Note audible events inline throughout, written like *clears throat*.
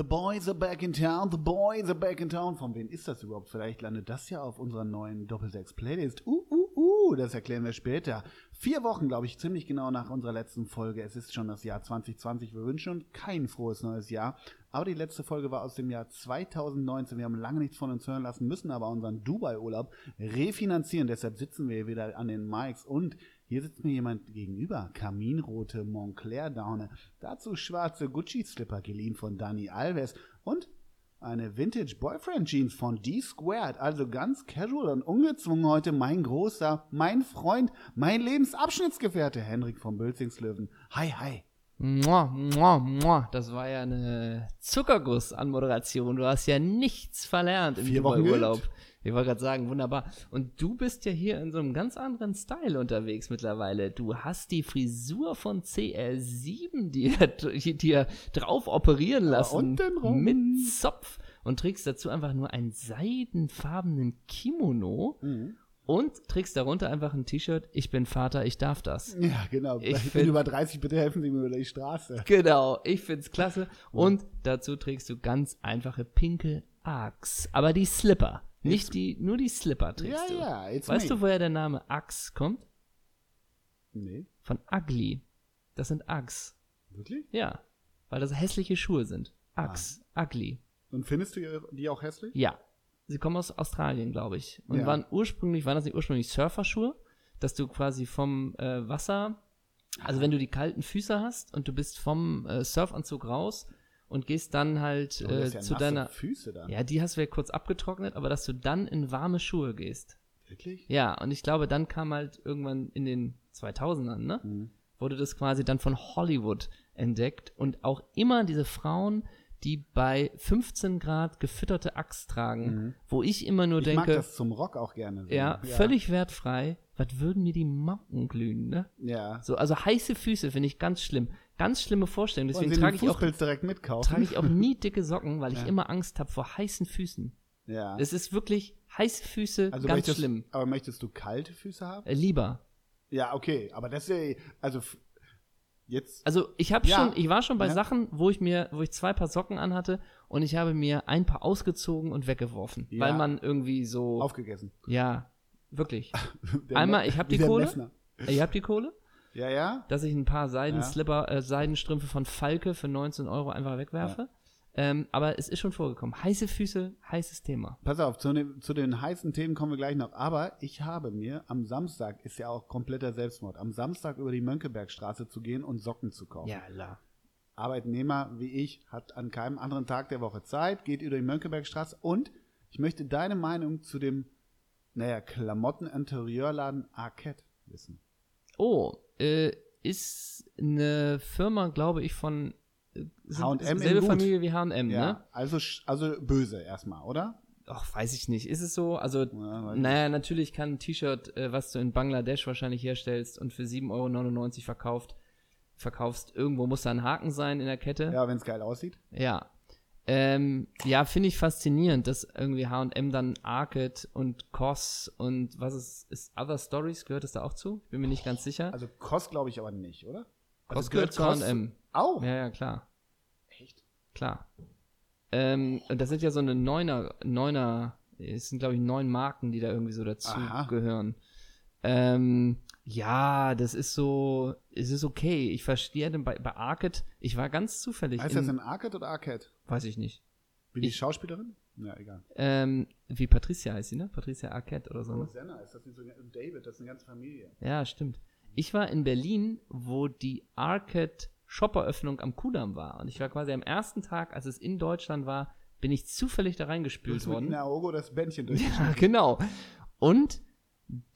The boys are back in town, the boys are back in town. Von wem ist das überhaupt? Vielleicht landet das ja auf unserer neuen Doppelsechs-Playlist. Uh, uh, uh, das erklären wir später. Vier Wochen, glaube ich, ziemlich genau nach unserer letzten Folge. Es ist schon das Jahr 2020. Wir wünschen uns kein frohes neues Jahr. Aber die letzte Folge war aus dem Jahr 2019. Wir haben lange nichts von uns hören lassen, müssen aber unseren Dubai-Urlaub refinanzieren. Deshalb sitzen wir wieder an den Mics und hier sitzt mir jemand gegenüber. Kaminrote Montclair-Daune. Dazu schwarze Gucci-Slipper geliehen von Dani Alves und eine Vintage Boyfriend Jeans von D Squared. Also ganz casual und ungezwungen heute mein großer, mein Freund, mein Lebensabschnittsgefährte Henrik von Bölzingslöwen. Hi, hi. Mua, mua, mua. Das war ja eine Zuckerguss-Anmoderation. Du hast ja nichts verlernt im Vier Wochen Urlaub. Ich wollte gerade sagen, wunderbar. Und du bist ja hier in so einem ganz anderen Style unterwegs mittlerweile. Du hast die Frisur von CR7 dir, *laughs* dir drauf operieren lassen. untenrum. Mit Zopf. Und trägst dazu einfach nur einen seidenfarbenen Kimono. Mhm. Und trägst darunter einfach ein T-Shirt. Ich bin Vater, ich darf das. Ja, genau. Ich Ich, bin über 30, bitte helfen Sie mir über die Straße. Genau, ich find's klasse. Und dazu trägst du ganz einfache pinke Axe. Aber die Slipper. Nicht die, nur die Slipper trägst Ja, du. ja, it's weißt me. du, woher der Name Axe kommt? Nee, Von Ugly. Das sind Uggs. wirklich? Ja. Weil das hässliche Schuhe sind. Uggs. Ah. Ugly. Und findest du die auch hässlich? Ja. Sie kommen aus Australien, glaube ich. Und Ja. waren ursprünglich, waren das nicht ursprünglich Surferschuhe? Dass du quasi vom äh, Wasser, also wenn du die kalten Füße hast und du bist vom äh, Surfanzug raus und gehst dann halt äh, ja zu deiner. Füße dann. Ja, die hast du ja kurz abgetrocknet, aber dass du dann in warme Schuhe gehst. Wirklich? Ja, und ich glaube, dann kam halt irgendwann in den 2000ern, ne? Mhm. Wurde das quasi dann von Hollywood entdeckt und auch immer diese Frauen, die bei 15 Grad gefütterte Axt tragen, wo ich immer nur Mhm. Ich mag denke, das zum Rock auch gerne. So. ja, völlig wertfrei, was würden mir die Macken glühen, ne? Ja. So, also heiße Füße finde ich ganz schlimm. Ganz schlimme Vorstellung. Deswegen trage ich, auch, direkt mitkaufen? trage ich auch *laughs* nie dicke Socken, weil ich Ja. immer Angst habe vor heißen Füßen. ja. Es ist wirklich heiße Füße, also ganz möchtest, schlimm. Aber möchtest du kalte Füße haben? Äh, lieber. Ja, okay. Aber das ist ja, also f- jetzt. Also ich habe Ja. schon, ich war schon bei Ja. Sachen, wo ich mir, wo ich zwei Paar Socken anhatte und ich habe mir ein paar ausgezogen und weggeworfen, Ja. weil man irgendwie so, Aufgegessen. ja, wirklich. *laughs* Der *laughs* Einmal, ich hab wie die Kohle. Messner. Ihr habt die Kohle, Ja, ja. dass ich ein paar Seidenslipper, äh, Seidenstrümpfe von Falke für 19 Euro einfach wegwerfe. Ähm, aber es ist schon vorgekommen. Heiße Füße, heißes Thema. Pass auf, zu den, zu den heißen Themen kommen wir gleich noch. Aber ich habe mir am Samstag, ist ja auch kompletter Selbstmord, am Samstag über die Mönckebergstraße zu gehen und Socken zu kaufen. Ja, la. Arbeitnehmer wie ich hat an keinem anderen Tag der Woche Zeit, geht über die Mönckebergstraße und ich möchte deine Meinung zu dem, naja, Klamotten-Interieurladen Arquette wissen. Oh, äh, ist eine Firma, glaube ich, von H&M in selbe. Familie wie H&M, Ja, ne? also, also böse erstmal, oder? Ach, weiß ich nicht. Ist es so? Also, Ja, naja, natürlich kann ein T-Shirt, äh, was du in Bangladesch wahrscheinlich herstellst und für 7,99 Euro verkauft, verkaufst, irgendwo muss da ein Haken sein in der Kette. Ja, wenn es geil aussieht. Ja. Ähm, ja, finde ich faszinierend, dass irgendwie H&M dann Arcade und COS und was ist, ist Other Stories, gehört es da auch zu? Ich bin mir nicht ganz sicher. Also Kost glaube ich aber nicht, oder? COS Also gehört zu H&M. Auch? Ja, ja, klar. Echt? Klar. Ähm, das sind ja so eine Neuner, Neuner, es sind glaube ich neun Marken, die da irgendwie so dazu Aha. gehören. Ähm, ja, das ist so, es ist okay. Ich verstehe den bei, bei Arcade, ich war ganz zufällig. Heißt in, das in Arcade oder Arcade? weiß ich nicht. Wie die Ich- Schauspielerin? Ja, egal. Ähm, wie Patricia heißt sie, ne? Patricia Arquette oder so. Ne? Rosanna ist das nicht so. und David, das ist eine ganze Familie. Ja, stimmt. Ich war in Berlin, wo die Arcade Shopperöffnung am Kudamm war. Und ich war quasi am ersten Tag, als es in Deutschland war, bin ich zufällig da reingespült hast mit worden. Naogo das Bändchen. *laughs* Ja, genau. Und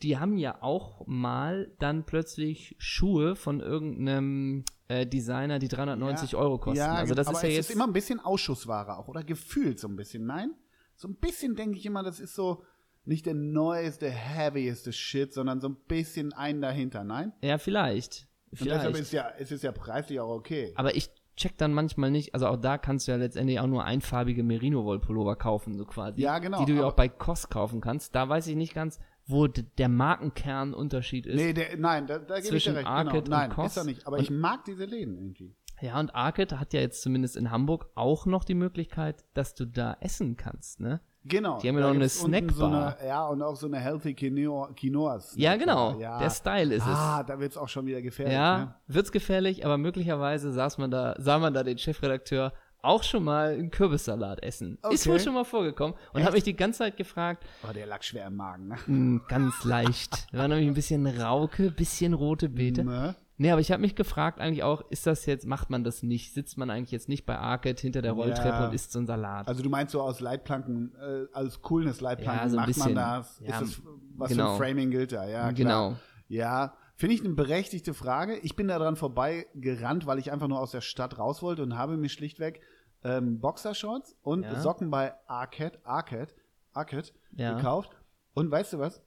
die haben ja auch mal dann plötzlich Schuhe von irgendeinem äh, Designer, die 390 Euro kosten. Ja, also das aber ist ja es jetzt ist immer ein bisschen Ausschussware auch, oder? Gefühlt so ein bisschen, nein? So ein bisschen denke ich immer, das ist so nicht der neueste, heavieste Shit, sondern so ein bisschen ein dahinter, nein? ja vielleicht. Vielleicht. ist ja, es ist ja preislich auch okay. Aber ich check dann manchmal nicht, also auch da kannst du ja letztendlich auch nur einfarbige Merino-Wollpullover kaufen, so quasi. Ja, genau, Die du ja aber- auch bei COS kaufen kannst. Da weiß ich nicht ganz, wo der Markenkernunterschied ist. Nee, der, nein, da, da gebe ich dir recht. Arcade genau. Nein, und ist er nicht. Aber Und- ich mag diese Läden irgendwie. Ja, und Arcade hat ja jetzt zumindest in Hamburg auch noch die Möglichkeit, dass du da essen kannst, ne? Genau. Die haben ja noch eine unten So Snackbar. eine, ja, und auch so eine Healthy Quinoa. Quinoa Ja, genau. Ja. Der Style ist ah, da wird's auch schon wieder es. gefährlich. Ja, Ne? wird's gefährlich, aber möglicherweise saß man da, sah man da den Chefredakteur auch schon mal einen Kürbissalat essen. Ist Okay. wohl schon mal vorgekommen und habe mich die ganze Zeit gefragt, Oh, der lag schwer im Magen. Ne? mh, ganz leicht. War nämlich ein bisschen Rauke, bisschen rote Beete. Ne? Nee, aber ich habe mich gefragt eigentlich auch, ist das jetzt, macht man das nicht? Sitzt man eigentlich jetzt nicht bei Arcade hinter der Rolltreppe Ja. und isst so einen Salat? Also du meinst so aus Leitplanken, äh, als Coolness Leitplanken Ja, so macht man bisschen. das? Ja, ist das, was genau. für ein Framing gilt da? Ja, klar. Genau. Ja, finde ich eine berechtigte Frage. Ich bin da dran vorbeigerannt, weil ich einfach nur aus der Stadt raus wollte und habe mir schlichtweg ähm, Boxershorts und Ja. Socken bei Arcade, Arcade, Arcade Ja. gekauft. Und weißt du was?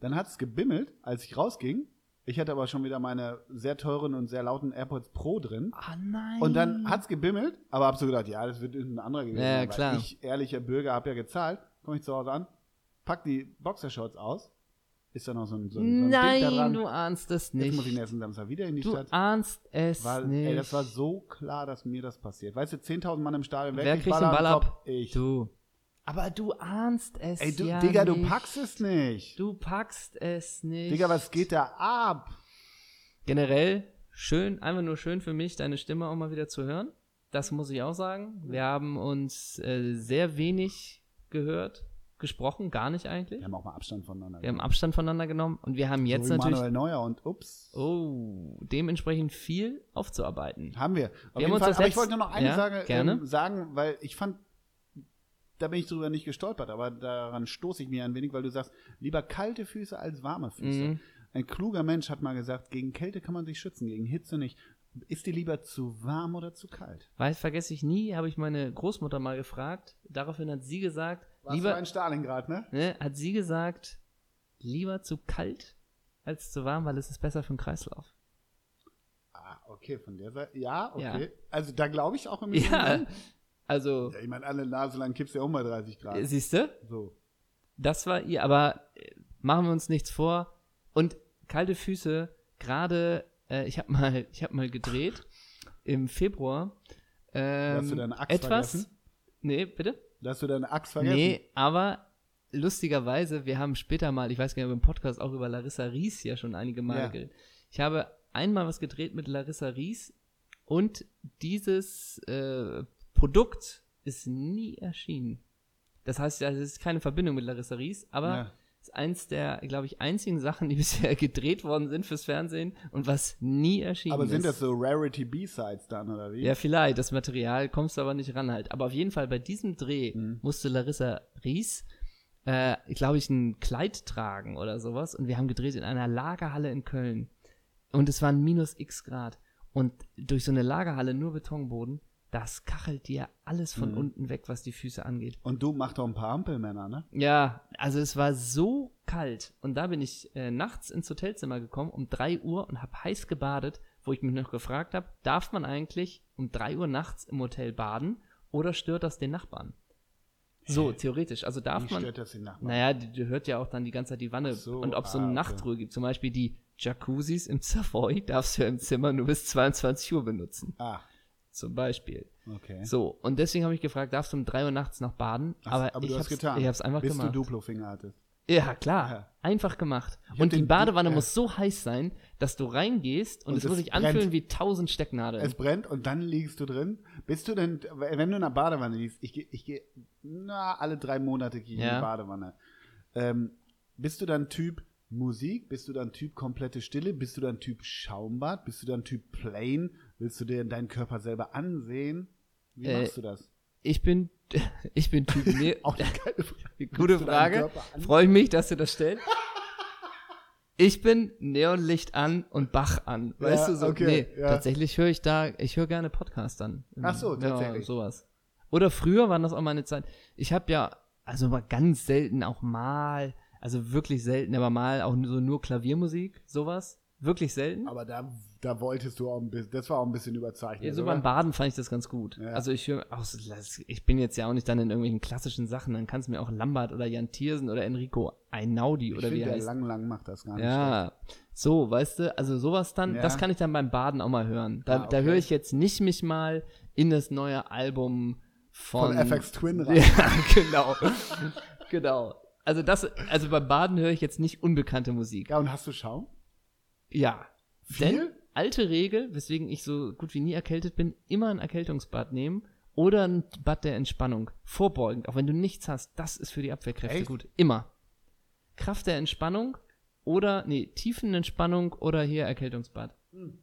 Dann hat es gebimmelt, als ich rausging. Ich hatte aber schon wieder meine sehr teuren und sehr lauten AirPods Pro drin. Ah nein. Und dann hat's gebimmelt, aber hab so gedacht, ja, das wird irgendein anderer gewesen. Ja, sein, klar. Ich, ehrlicher Bürger, hab ja gezahlt, komme ich zu Hause an, pack die Boxershorts aus, ist da noch so ein, so ein, so ein Ding da Nein, dran. du ahnst es Jetzt muss ich nicht. nächsten Samstag wieder in die Du Stadt. ahnst es Weil, nicht. ey, das war so klar, dass mir das passiert. Weißt du, 10.000 Mann im Stadion Wer ich kriegt den Ball ab? Ich. Du. Aber du ahnst es ey, du, ja Digga, nicht. du packst es nicht. Du packst es nicht. Digga, was geht da ab? Generell schön, einfach nur schön für mich, deine Stimme auch mal wieder zu hören. Das muss ich auch sagen. Wir haben uns äh, sehr wenig gehört, gesprochen, gar nicht eigentlich. Wir haben auch mal Abstand voneinander. Wir haben Abstand voneinander genommen und wir haben jetzt so wie natürlich Manuel Neuer und ups. oh, dementsprechend viel aufzuarbeiten. Haben wir. Auf Wir jeden haben uns Fall. Aber ich wollte nur noch eine Ja, Sache gerne. ähm, sagen, weil ich fand, da bin ich drüber nicht gestolpert, aber daran stoße ich mir ein wenig, weil du sagst, lieber kalte Füße als warme Füße. Mhm. Ein kluger Mensch hat mal gesagt, gegen Kälte kann man sich schützen, gegen Hitze nicht. Ist dir lieber zu warm oder zu kalt? Weil vergesse ich nie, habe ich meine Großmutter mal gefragt. Daraufhin hat sie gesagt, Warst lieber, du ein Stalingrad, ne? ne, hat sie gesagt, lieber zu kalt als zu warm, weil es ist besser für den Kreislauf. Ah, okay, von der Seite. Ja, okay. Ja. Also da glaube ich auch immer. Ja, also, ja, ich meine, alle Nase lang kippst du ja auch mal 30 Grad. siehst du, so. das war ihr, aber äh, machen wir uns nichts vor. Und kalte Füße, gerade, äh, ich habe mal, ich habe mal gedreht im Februar. Ähm, Hast du deine Axt etwas? vergessen? Nee, bitte? Hast du deine Axt vergessen. Nee, aber lustigerweise, wir haben später mal, ich weiß gar nicht, ob im Podcast auch über Larissa Ries ja schon einige Male Ja. geredet. Ich habe einmal was gedreht mit Larissa Ries und dieses äh, Produkt ist nie erschienen. Das heißt, ja, es ist keine Verbindung mit Larissa Ries, aber Ja. ist eins der, glaube ich, einzigen Sachen, die *laughs* bisher gedreht worden sind fürs Fernsehen und was nie erschienen Aber ist. sind das so Rarity B-Sides dann, oder wie? Ja, vielleicht. Das Material kommst du aber nicht ran halt. Aber auf jeden Fall bei diesem Dreh Mhm. musste Larissa Ries, äh, glaube ich, ein Kleid tragen oder sowas. Und wir haben gedreht in einer Lagerhalle in Köln. Und es waren minus x Grad. Und durch so eine Lagerhalle, nur Betonboden, das kachelt dir alles von Mhm. unten weg, was die Füße angeht. Und du machst doch ein paar Ampelmänner, ne? Ja, also es war so kalt. Und da bin ich äh, nachts ins Hotelzimmer gekommen um 3 Uhr und habe heiß gebadet, wo ich mich noch gefragt habe, darf man eigentlich um 3 Uhr nachts im Hotel baden oder stört das den Nachbarn? So, theoretisch. Also darf Wie man. stört das den Nachbarn? Naja, die, die hört ja auch dann die ganze Zeit die Wanne. So, und ob es so ah, eine okay. Nachtruhe gibt. Zum Beispiel die Jacuzzis im Savoy darfst du ja im Zimmer nur bis 22 Uhr benutzen. Ah, Zum Beispiel. okay. So, und deswegen habe ich gefragt, darfst du um 3 Uhr nachts noch baden? Ach, aber aber ich du hast hab's, getan. Ich hab's einfach Bis gemacht. du Duplo-Finger hattest. Ja, klar. Ja. Einfach gemacht. Ich Und die Badewanne ja. muss so heiß sein, dass du reingehst und, Und es es muss sich brennt. anfühlen wie tausend Stecknadeln. Es brennt und dann liegst du drin. Bist du denn, wenn du in der Badewanne liegst, ich gehe, ich gehe, na, alle drei Monate gehe ich in Ja. die Badewanne. Ähm, bist du dann Typ Musik? Bist du dann Typ komplette Stille? Bist du dann Typ Schaumbad? Bist du dann Typ Plain? Willst du dir deinen Körper selber ansehen? Wie Äh, machst du das? ich bin, *laughs* ich bin Typ *laughs* ne Auch eine geile Frage. *laughs* Gute Frage. Freue ich mich, dass du das stellst. Ich bin Neonlicht an und Bach an. Weißt Ja, du so? okay, nee, ja. tatsächlich höre ich da, ich höre gerne Podcast an. Ach so, Ja, tatsächlich. sowas. Oder früher waren das auch meine Zeit. Ich habe ja, also mal ganz selten auch mal, also wirklich selten, aber mal auch so nur Klaviermusik, sowas. Wirklich selten. Aber da, da wolltest du auch ein bisschen, das war auch ein bisschen überzeichnet. Ja, so oder? beim Baden fand ich das ganz gut. Ja. Also ich höre ich bin jetzt ja auch nicht dann in irgendwelchen klassischen Sachen, dann kannst du mir auch Lambert oder Jan Thiersen oder Enrico Einaudi ich oder wie finde, er der heißt. lang, lang macht das gar nicht. Ja, So, weißt du, also sowas dann, Ja. das kann ich dann beim Baden auch mal hören. Da, Ah, da okay. höre ich jetzt nicht mich mal in das neue Album von, Von FX Twin *laughs* rein. Ja, genau. genau. Also das, also beim Baden höre ich jetzt nicht unbekannte Musik. Ja, und hast du Schaum? Ja. Viel? Denn alte Regel, weswegen ich so gut wie nie erkältet bin, immer ein Erkältungsbad nehmen oder ein Bad der Entspannung. Vorbeugend, auch wenn du nichts hast, das ist für die Abwehrkräfte Echt? gut. Immer. Kraft der Entspannung oder, nee, Tiefenentspannung oder hier Erkältungsbad.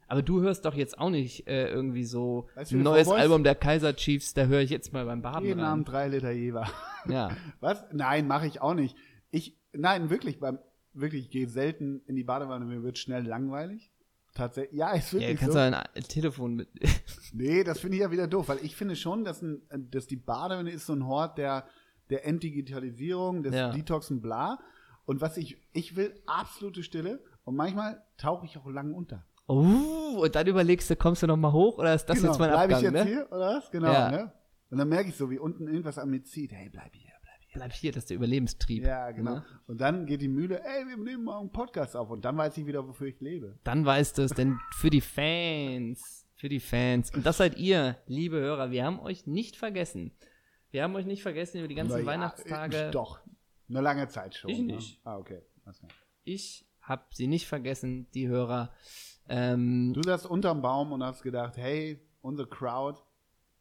Aber du hörst doch jetzt auch nicht äh, irgendwie so Weißt du, wie ein du neues? Album der Kaiser Chiefs, da höre ich jetzt mal beim Baden Jeden. Abend drei Liter Jever. Ja. *laughs* Was? Nein, mache ich auch nicht. Ich, nein, wirklich, beim, wirklich, ich gehe selten in die Badewanne, mir wird schnell langweilig. Tatsächlich, ja, ist Ja, wirklich kannst so. du ein Telefon mit. *laughs* Nee, das finde ich ja wieder doof, weil ich finde schon, dass, ein, dass die Badewanne ist so ein Hort der, der Entdigitalisierung, des Ja. Detoxen, bla. Und was ich, ich will absolute Stille und manchmal tauche ich auch lang unter. Oh, und dann überlegst du, kommst du noch mal hoch oder ist das genau, jetzt mein bleib Abgang, ich jetzt ne? hier oder was? Genau, Ja. ne? Und dann merke ich so, wie unten irgendwas an mir zieht. Hey, bleib hier, bleib hier. Das ist der Überlebenstrieb. Ja, genau. Ne? Und dann geht die Mühle, ey, wir nehmen mal einen Podcast auf. Und dann weiß ich wieder, wofür ich lebe. Dann weißt du es, denn für die Fans, für die Fans, und das seid ihr, liebe Hörer, wir haben euch nicht vergessen. Wir haben euch nicht vergessen über die ganzen ja, Weihnachtstage. äh, Doch, eine lange Zeit schon. Ich ne? nicht. Ah, okay. Klar. Ich habe sie nicht vergessen, die Hörer. Ähm, Du saßt unterm Baum und hast gedacht, hey, unsere Crowd,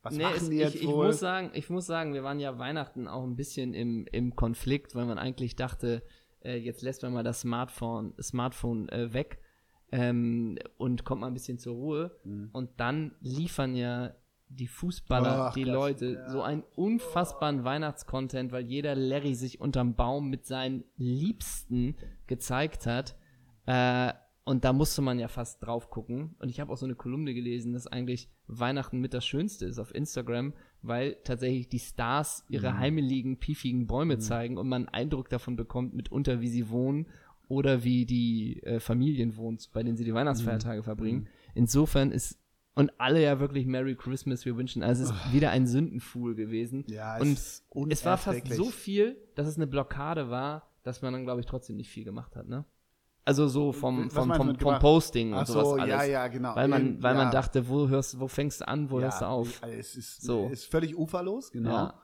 was nee, machen es, die jetzt ich, ich wohl? muss sagen, ich muss sagen, wir waren ja Weihnachten auch ein bisschen im, im Konflikt, weil man eigentlich dachte, äh, jetzt lässt man mal das Smartphone, Smartphone äh, weg ähm, und kommt mal ein bisschen zur Ruhe. Mhm. Und dann liefern ja die Fußballer, Ach, die das- Leute, ja. so einen unfassbaren Weihnachtscontent, weil jeder Larry sich unterm Baum mit seinen Liebsten gezeigt hat. Äh, und da musste man ja fast drauf gucken. Und ich habe auch so eine Kolumne gelesen, dass eigentlich Weihnachten mit das Schönste ist auf Instagram, weil tatsächlich die Stars ihre heimeligen, piefigen Bäume zeigen und man einen Eindruck davon bekommt, mitunter wie sie wohnen oder wie die äh, Familien wohnen, bei denen sie die Weihnachtsfeiertage verbringen. Insofern ist und alle ja wirklich Merry Christmas, wir wünschen. Also es ist wieder ein Sündenfuhl gewesen. Ja, es und ist es war fast so viel, dass es eine Blockade war, dass man dann, glaube ich, trotzdem nicht viel gemacht hat, ne? Also so vom, vom, vom, vom? Posting und Ach sowas so, alles. ja, ja, genau. Weil man, weil man ja. dachte, wo hörst, wo fängst du an, wo hörst du auf? Ja, es ist, So. ist völlig uferlos, genau. Ja.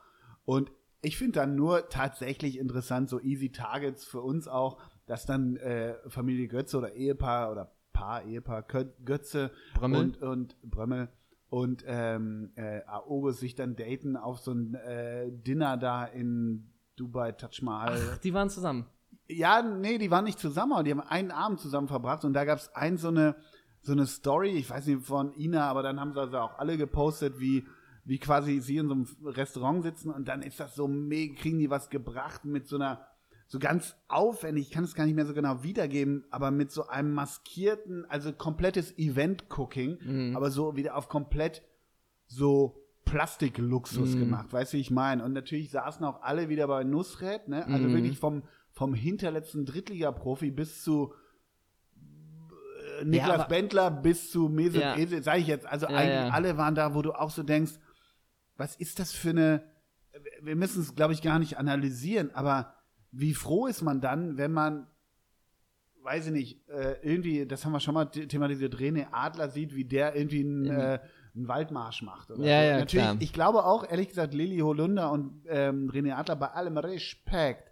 Und ich finde dann nur tatsächlich interessant, so easy Targets für uns auch, dass dann äh, Familie Götze oder Ehepaar oder Paar, Ehepaar, Götze Brömmel. und, und Brömmel und ähm, äh, August sich dann daten auf so ein äh, Dinner da in Dubai, Taj Mahal. Ach, die waren zusammen. Ja, nee, die waren nicht zusammen, aber die haben einen Abend zusammen verbracht und da gab es ein so eine, so eine Story, ich weiß nicht von Ina, aber dann haben sie also auch alle gepostet, wie, wie quasi sie in so einem Restaurant sitzen und dann ist das so mega, kriegen die was gebracht mit so einer, so ganz aufwendig, ich kann es gar nicht mehr so genau wiedergeben, aber mit so einem maskierten, also komplettes Event-Cooking, aber so wieder auf komplett so Plastikluxus gemacht, weißt du, wie ich meine? Und natürlich saßen auch alle wieder bei Nusret, ne? Also Mhm. wirklich vom, vom hinterletzten Drittliga-Profi bis zu äh, Niklas aber- Bentler bis zu Mesut Ja. Özil, sag ich jetzt. Also Ja, eigentlich ja. alle waren da, wo du auch so denkst, was ist das für eine, wir müssen es, glaube ich, gar nicht analysieren, aber wie froh ist man dann, wenn man weiß ich nicht, äh, irgendwie, das haben wir schon mal the- thematisiert, René Adler sieht, wie der irgendwie einen, äh, einen Waldmarsch macht. Oder Ja, so. ja, Natürlich, klar. ich glaube auch, ehrlich gesagt, Lilly Holunder und ähm, René Adler, bei allem Respekt,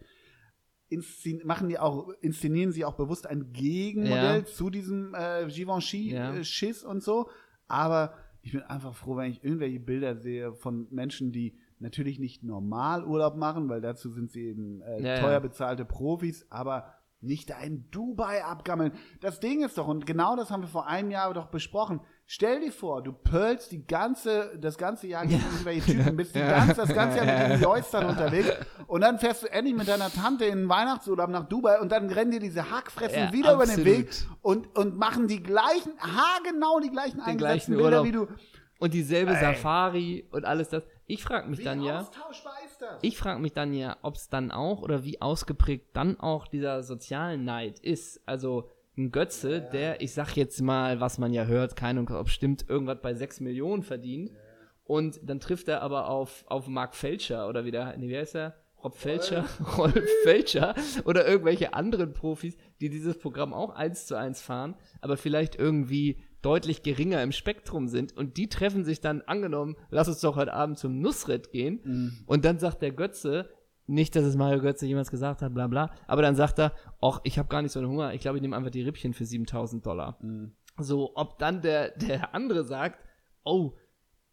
inszen machen die auch, inszenieren sie auch bewusst ein Gegenmodell Ja. zu diesem äh, Ja. Givenchy-Schiss und so. Aber ich bin einfach froh, wenn ich irgendwelche Bilder sehe von Menschen, die natürlich nicht normal Urlaub machen, weil dazu sind sie eben äh, ja. teuer bezahlte Profis, aber nicht da in Dubai abgammeln. Das Ding ist doch, und genau das haben wir vor einem Jahr doch besprochen. Stell dir vor, du pearlst die ganze, das ganze Jahr gegen irgendwelche Typen, bist die ganze, das ganze Jahr mit den Joystern unterwegs und dann fährst du endlich mit deiner Tante in den Weihnachtsurlaub nach Dubai und dann rennen dir diese Hackfressen Ja, wieder über den absolut. Weg und, und machen die gleichen, haargenau die gleichen eingesetzten gleichen Bilder, Urlaub. wie du. Und dieselbe Ey. Safari und alles das. Ich frage mich Wie dann ja, ich frage mich dann ja, ob es dann auch oder wie ausgeprägt dann auch dieser soziale Neid ist. Also ein Götze, der, ich sag jetzt mal, was man ja hört, keine Ahnung, ob stimmt, irgendwas bei 6 Millionen verdient. Und dann trifft er aber auf, auf Mark Felscher oder wie der, nee, wie heißt er? Rob Felcher, *laughs* Rolf Felcher oder irgendwelche anderen Profis, die dieses Programm auch eins zu eins fahren, aber vielleicht irgendwie deutlich geringer im Spektrum sind und die treffen sich dann angenommen, lass uns doch heute Abend zum Nusret gehen Mhm. und dann sagt der Götze, nicht, dass es Mario Götze jemals gesagt hat, bla bla, aber dann sagt er, ach, ich habe gar nicht so einen Hunger, ich glaube, ich nehme einfach die Rippchen für 7000 Dollar. Mhm. So, ob dann der, der andere sagt, oh,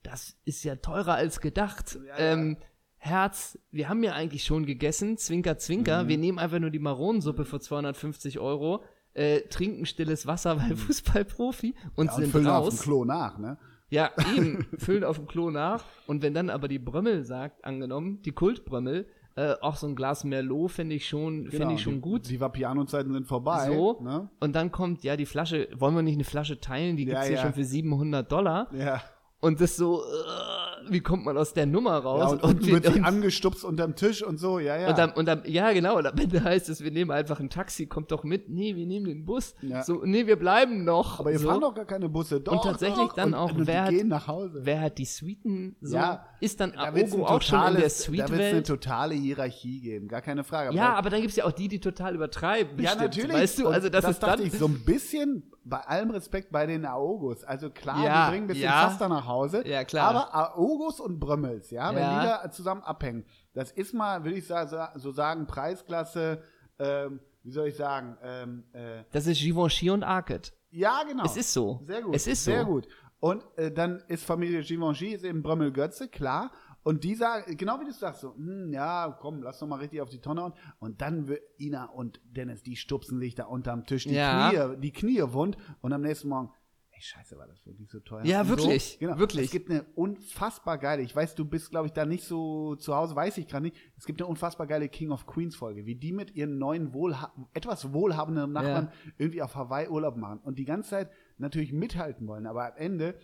das ist ja teurer als gedacht. Ja, ja. Ähm, Herz, wir haben ja eigentlich schon gegessen, Zwinker, Zwinker, Mhm. wir nehmen einfach nur die Maronensuppe für 250 Euro, äh, trinken stilles Wasser, weil Fußballprofi und Mhm. Ja, und sind füllen auf raus. dem Klo nach, ne? Ja, *laughs* eben, füllen auf dem Klo nach. Und wenn dann aber die Brömmel sagt, angenommen, die Kultbrömmel, äh, auch so ein Glas Merlot fände ich schon, fände ich schon Genau, die, gut. Die Vapiano-Zeiten sind vorbei. So. Ne? Und dann kommt, ja, die Flasche, wollen wir nicht eine Flasche teilen? Die Ja, gibt's hier ja. schon für 700 Dollar. Ja. Und das so, äh, wie kommt man aus der Nummer ja raus? und, unten wird und, angestupst unterm Tisch und so, ja, ja. und dann, und dann, ja, genau, und am Ende heißt es, wir nehmen einfach ein Taxi, kommt doch mit. Nee, wir nehmen den Bus. Ja. So, nee, wir bleiben noch. aber ihr so. fahren doch gar keine Busse. Doch, tatsächlich doch. dann und, auch, und wer hat- nach Hause. Wer hat die Suiten so? Ja, ist dann da Aogo auch schon in der totales- Da wird es eine totale Hierarchie geben, gar keine Frage. Aber Ja, aber dann gibt's ja auch die, die total übertreiben. ja, bestimmt, natürlich. Weißt du, Und also das, ist dachte dann. ich so ein bisschen, bei allem Respekt bei den Aogos. Also klar, Ja, die bringen ein bisschen ja. Pasta nach Hause. Ja, klar. Aber Aogos und Brömmels, ja, wenn Ja. die da zusammen abhängen, das ist mal, würde ich so sagen, Preisklasse, ähm, wie soll ich sagen, ähm, äh, das ist Givenchy und Arcade. ja, genau. Es ist so. Sehr gut. Es ist so. Sehr gut. Und äh, dann ist Familie Givenchy, ist eben Brömmel Götze, klar. Und die sagen, genau wie du sagst, so, hm, ja, komm, lass doch mal richtig auf die Tonne hauen. Und dann wird Ina und Dennis, die stupsen sich da unterm Tisch, die, Ja. Knie, die Knie wund. Und am nächsten Morgen, ey, scheiße, war das wirklich so teuer. Ja, Und wirklich, So, genau. wirklich. Es gibt eine unfassbar geile, ich weiß, du bist, glaube ich, da nicht so zu Hause, weiß ich gerade nicht. Es gibt eine unfassbar geile King of Queens Folge, wie die mit ihren neuen, wohlha etwas wohlhabenden Nachbarn irgendwie auf Hawaii Urlaub machen und die ganze Zeit natürlich mithalten wollen, aber am Ende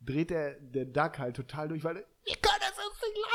dreht der, der Duck halt total durch, weil ich kann das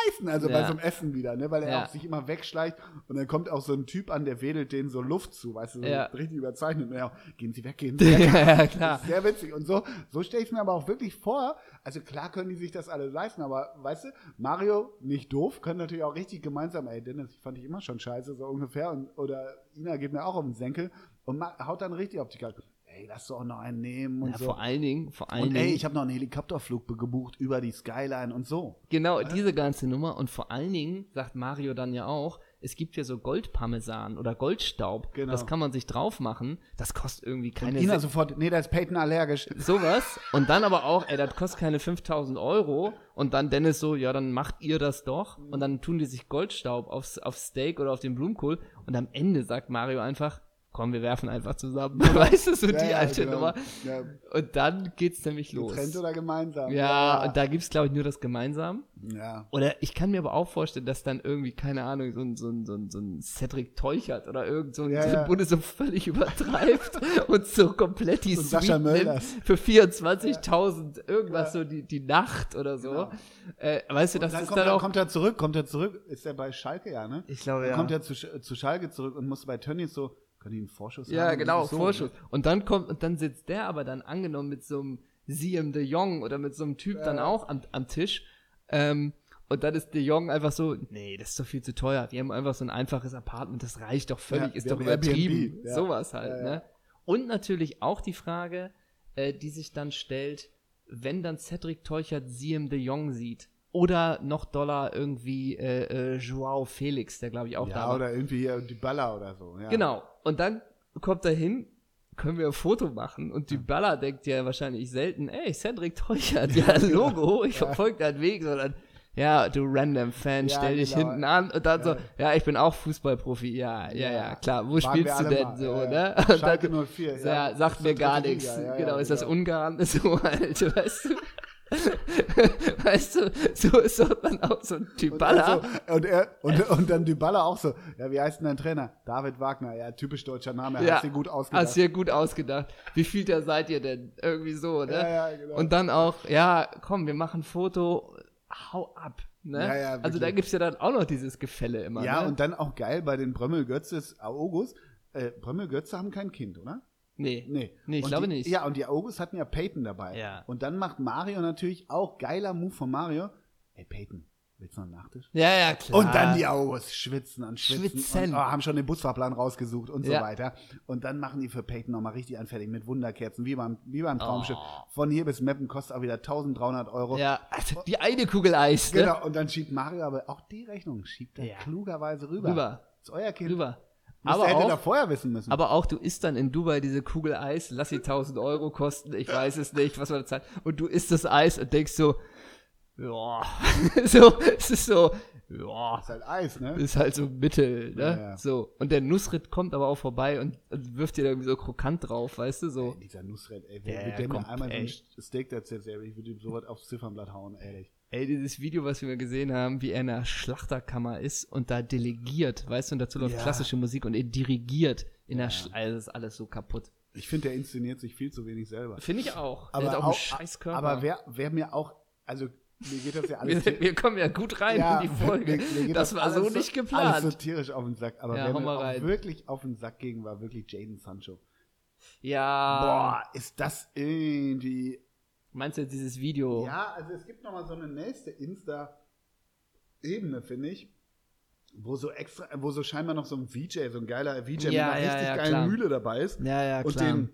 leisten. Also bei Ja. so einem Essen wieder, ne? weil er Ja. auch sich immer wegschleicht und dann kommt auch so ein Typ an, der wedelt denen so Luft zu, weißt du, so Ja. richtig überzeichnet. Und er auch, gehen Sie weg, gehen Sie *laughs* weg. ja, klar. Sehr witzig. Und so, so stelle ich es mir aber auch wirklich vor. Also klar können die sich das alle leisten, aber weißt du, Mario, nicht doof, können natürlich auch richtig gemeinsam, ey, Dennis, ich fand dich immer schon scheiße, so ungefähr. Und, oder Ina geht mir auch auf den Senkel und haut dann richtig auf die Karte. Ey, lass doch auch noch einen nehmen und Ja, so. vor allen Dingen, vor allen Und ey, Dingen. ich habe noch einen Helikopterflug gebucht über die Skyline und so. Genau, diese ganze Nummer. Und vor allen Dingen, sagt Mario dann ja auch, es gibt ja so Goldparmesan oder Goldstaub. Genau. Das kann man sich drauf machen. Das kostet irgendwie keine Ina se- sofort, nee, da ist Peyton allergisch. *laughs* sowas. Und dann aber auch, ey, das kostet keine 5000 Euro. Und dann Dennis so, ja, dann macht ihr das doch. Und dann tun die sich Goldstaub aufs, aufs Steak oder auf den Blumenkohl. Und am Ende sagt Mario einfach, komm, wir werfen einfach zusammen. *laughs* Weißt du, so Ja, die ja, alte genau. Nummer. Ja, Und dann geht's nämlich los. getrennt oder gemeinsam? Ja, und da gibt's glaube ich, nur das gemeinsam. ja. Oder ich kann mir aber auch vorstellen, dass dann irgendwie, keine Ahnung, so ein, so ein, so ein, so ein Cedric Teuchert oder irgend so ein, Ja, so ein ja. Bunde so völlig übertreibt *laughs* und so komplett die So Sascha Mölders. für 24.000 irgendwas, so die, die Nacht oder so. Genau. Äh, weißt du, das dann ist kommt, dann auch... kommt er zurück, kommt er zurück, ist er bei Schalke, ja, ne? ich glaube, Dann kommt er zu, zu Schalke zurück und muss bei Tönnies so, können die einen Vorschuss haben? Ja, genau, So, Vorschuss. Und dann kommt, und dann sitzt der aber dann angenommen mit so einem Siem de Jong oder mit so einem Typ dann auch am, am Tisch. Ähm, und dann ist de Jong einfach so, nee, das ist doch viel zu teuer. Wir haben einfach so ein einfaches Apartment, das reicht doch völlig, Ja, ist doch übertrieben. Airbnb, ja. Sowas halt, Ja, ja. ne? Und natürlich auch die Frage, äh, die sich dann stellt, wenn dann Cedric Teuchert Siem de Jong sieht. Oder noch Dollar irgendwie äh, äh, Joao Felix, der glaube ich auch da Ja, war. oder irgendwie hier die Baller oder so. Ja. Genau. Und dann kommt er hin, können wir ein Foto machen. Und die Baller denkt ja wahrscheinlich selten, ey, Cedric Teuchert, *laughs* ja, Logo, ich verfolge deinen Weg, sondern, ja, du random Fan, Ja, stell dich genau. hinten an und dann so, ja, ich bin auch Fußballprofi, ja, ja, ja, klar, wo Waren spielst du denn mal, so, ja, ne? ja. Und dann- Schalke 04, ja, ja. sagt mir gar nichts. Ja, genau, ja, ist das genau. Ungarn? *laughs* So halt, weißt du? *laughs* weißt du, so ist doch dann auch so ein Typ Und, Baller. also, und, er, und, und dann die Baller auch so, ja, wie heißt denn dein Trainer? David Wagner, ja, typisch deutscher Name, Ja. hast du gut ausgedacht. Hast dir gut ausgedacht. Wie viel da seid ihr denn? Irgendwie so, ne? Ja, ja, genau. Und dann auch, ja, komm, wir machen ein Foto, hau ab. Ne? Ja, ja, also da wirklich. gibt's ja dann auch noch dieses Gefälle immer. ja, ne? und dann auch geil bei den Brömmel-Götzes August. Äh, Brömmel-Götze haben kein Kind, oder? Nee. Nee. Nee, ich Und glaube die, nicht. Ja, und die August hatten ja Peyton dabei. Ja. Und dann macht Mario natürlich auch geiler Move von Mario. Ey, Peyton, Willst du noch einen Nachtisch? Ja, ja, klar. Und dann die August schwitzen und schwitzen. Schwitzen. Und, oh, haben schon den Busfahrplan rausgesucht und so Ja. weiter. Und dann machen die für Peyton nochmal richtig anfertig mit Wunderkerzen, wie beim, wie beim Traumschiff. Oh. Von hier bis Meppen kostet auch wieder 1300 Euro. Ja, also die eine Kugel Eis, ne? Genau, und dann schiebt Mario aber auch die Rechnung, schiebt er Ja. klugerweise rüber. Rüber. Das ist euer Kind. Rüber. Aber hätte auch, doch vorher wissen müssen. aber auch, du isst dann in Dubai diese Kugel Eis, lass sie 1000 Euro kosten, ich weiß es nicht, was man da zahlt. Und du isst das Eis und denkst so, ja, *laughs* so, es ist so, ja, ist halt Eis, ne? ist halt so Mittel, ne? Ja, ja. So. Und der Nussritt kommt aber auch vorbei und, und wirft dir da irgendwie so krokant drauf, weißt du, so. Ey, dieser Nussred, ey, ja, der komm, mir einmal ey. so ein Steak erzählt, ey, ich würde ihm sowas aufs Ziffernblatt hauen, ehrlich. Ey, dieses Video, was wir gesehen haben, wie er in einer Schlachterkammer ist und da delegiert, weißt du, und dazu läuft Ja. klassische Musik und er dirigiert in der, Sch also das ist alles so kaputt. Ich finde, der inszeniert sich viel zu wenig selber. Finde ich auch. Aber, er auch, auch, einen scheiß Körper. aber wer, wer mir auch, also mir geht das ja alles. wir, wir kommen ja gut rein Ja, in die Folge. mir- mir geht das war so alles nicht Alles geplant. so tierisch auf den Sack. Aber Ja, wer mir wirklich auf den Sack ging, war wirklich Jaden Sancho. ja. Boah, ist das irgendwie. Meinst du jetzt dieses Video? Ja, also es gibt noch mal so eine nächste Insta-Ebene, finde ich. Wo so extra, wo so scheinbar noch so ein VJ, so ein geiler VJ mit Ja, einer ja, richtig ja, geilen klar. Mühle dabei ist. ja, ja, und klar. den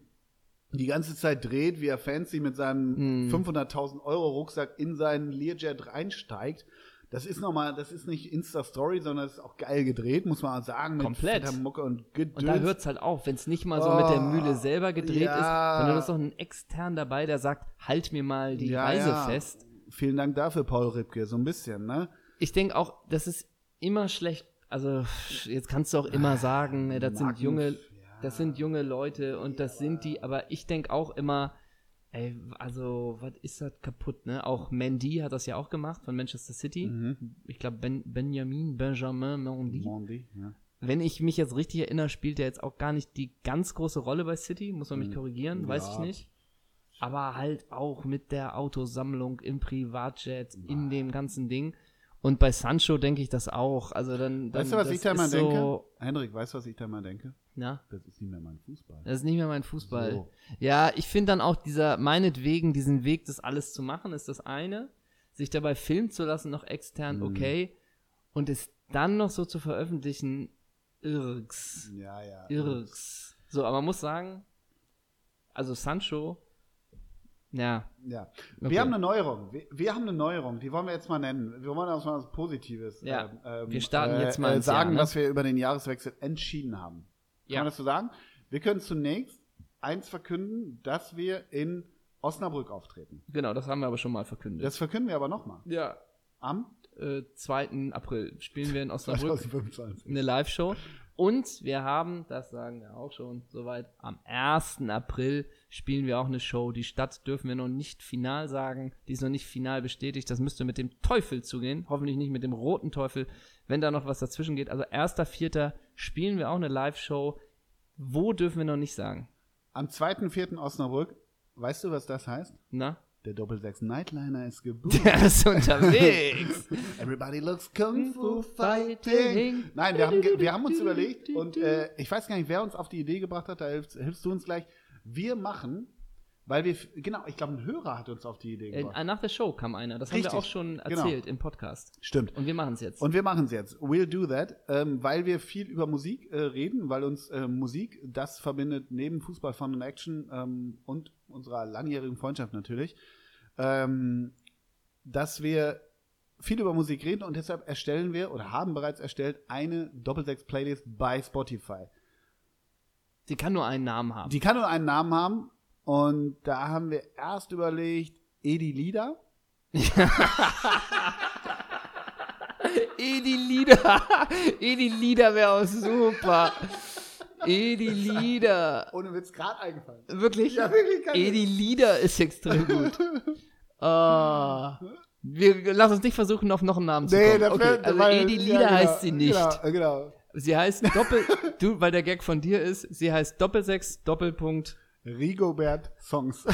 die ganze Zeit dreht, wie er fancy mit seinem Mm. 500.000 Euro Rucksack in seinen Learjet reinsteigt. Das ist nochmal, das ist nicht Insta-Story, sondern das ist auch geil gedreht, muss man sagen. Mit Komplett. Mucke und Gedöns. und da hört es halt auf, wenn es nicht mal so mit der Oh, Mühle selber gedreht ja. ist, sondern da ist noch ein extern dabei, der sagt, halt mir mal die Ja, Reise ja. fest. Vielen Dank dafür, Paul Ripke, so ein bisschen, ne? Ich denke auch, das ist immer schlecht. Also, jetzt kannst du auch immer sagen, ne, das sind Marken- junge, ja. das sind junge Leute und das sind die, aber ich denke auch immer, ey, also, was ist das kaputt, ne? Auch Mendy hat das ja auch gemacht von Manchester City. Mhm. Ich glaube, ben, Benjamin, Benjamin Mendy. Mondi, ja. Wenn ich mich jetzt richtig erinnere, spielt er jetzt auch gar nicht die ganz große Rolle bei City, muss man mich korrigieren, weiß Ja. ich nicht. Aber halt auch mit der Autosammlung im Privatjet, in dem ganzen Ding. Und bei Sancho denke ich das auch. Also dann, dann Weißt du, was ich da mal denke? so, Hendrik, weißt du, was ich da mal denke? Na, Das ist nicht mehr mein Fußball. das ist nicht mehr mein Fußball. So. Ja, ich finde dann auch dieser, meinetwegen, diesen Weg, das alles zu machen, ist das eine. Sich dabei filmen zu lassen, noch extern, Mhm. okay. Und es dann noch so zu veröffentlichen, irks. Ja, ja. Irks. So, aber man muss sagen, also Sancho, ja, Ja. Okay. Wir haben eine Neuerung. Wir, wir haben eine Neuerung, die wollen wir jetzt mal nennen. Wir wollen auch mal was Positives Ja. ähm, ähm, Wir starten jetzt mal äh, sagen, Jahr, ne? was wir über den Jahreswechsel entschieden haben. Kann Ja. man das so sagen? Wir können zunächst eins verkünden, dass wir in Osnabrück auftreten. genau, das haben wir aber schon mal verkündet. Das verkünden wir aber nochmal. ja, Am äh, 2. April spielen wir in *laughs* Osnabrück 2025. eine Live-Show. Und wir haben, das sagen wir auch schon soweit, am 1. April spielen wir auch eine Show. Die Stadt dürfen wir noch nicht final sagen. Die ist noch nicht final bestätigt. Das müsste mit dem Teufel zugehen. Hoffentlich nicht mit dem roten Teufel, wenn da noch was dazwischen geht. Also 1.4. spielen wir auch eine Live-Show. Wo dürfen wir noch nicht sagen? Am 2.4. Osnabrück. Weißt du, was das heißt? Na? Der Doppelsechs Nightliner ist gebucht. Der ist *laughs* unterwegs. Everybody looks Kung Fu Fighting. Nein, wir haben, wir haben uns überlegt und äh, ich weiß gar nicht, wer uns auf die Idee gebracht hat, da hilfst, hilfst du uns gleich. Wir machen, weil wir, genau, ich glaube, ein Hörer hat uns auf die Idee Äh, gebracht. nach der Show kam einer. Das haben Richtig. wir auch schon Genau. erzählt im Podcast. Stimmt. Und wir machen es jetzt. Und wir machen es jetzt. We'll do that, ähm, weil wir viel über Musik äh, reden, weil uns äh, Musik das verbindet neben Fußball, Fun und Action ähm, und unserer langjährigen Freundschaft natürlich, ähm, dass wir viel über Musik reden und deshalb erstellen wir oder haben bereits erstellt eine Doppelsechs-Playlist bei Spotify. Sie kann nur einen Namen haben. Die kann nur einen Namen haben und da haben wir erst überlegt, Edi Lieder. *laughs* Edi Lieder. Edi Lieder wäre auch super. Edi Lieder. Ohne Witz gerade eingefallen. Wirklich? Ja, wirklich. Edi Lieder ist extrem gut. *laughs* Ah. Wir lass uns nicht versuchen, auf noch einen Namen zu kommen. okay, wär- also weil- Edi ja, Lieder genau, heißt sie nicht. Genau, genau. Sie heißt Doppel... du, weil der Gag von dir ist, sie heißt Doppelsechs, Doppelpunkt... Rigobert Songs. *laughs*